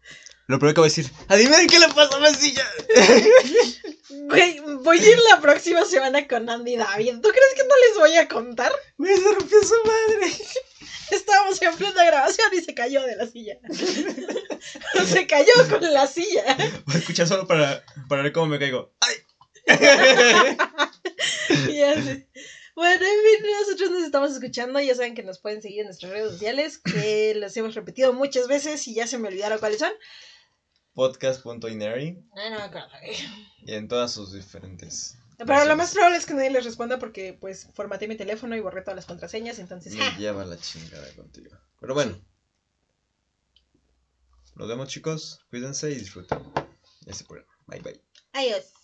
Speaker 2: lo primero que voy a decir, adivinen qué le pasó a la silla.
Speaker 1: Güey, voy a ir la próxima semana con Andy y David. ¿Tú crees que no les voy a contar?
Speaker 2: Me se rompió su madre.
Speaker 1: Estábamos en plena grabación y se cayó de la silla. se cayó con la silla.
Speaker 2: Voy a escuchar solo para, para ver cómo me caigo. ¡Ay!
Speaker 1: Ya sé. Bueno, en fin, nosotros nos estamos escuchando. Ya saben que nos pueden seguir en nuestras redes sociales, que los hemos repetido muchas veces y ya se me olvidaron cuáles son.
Speaker 2: podcast.ineri
Speaker 3: Ay, no me acuerdo.
Speaker 2: y en todas sus diferentes.
Speaker 1: Pero lo más probable es que nadie les responda porque pues formateé mi teléfono y borré todas las contraseñas, entonces...
Speaker 2: Me lleva la chingada contigo. Pero bueno. Nos vemos chicos. Cuídense y disfruten ese programa. Bye bye.
Speaker 3: Adiós.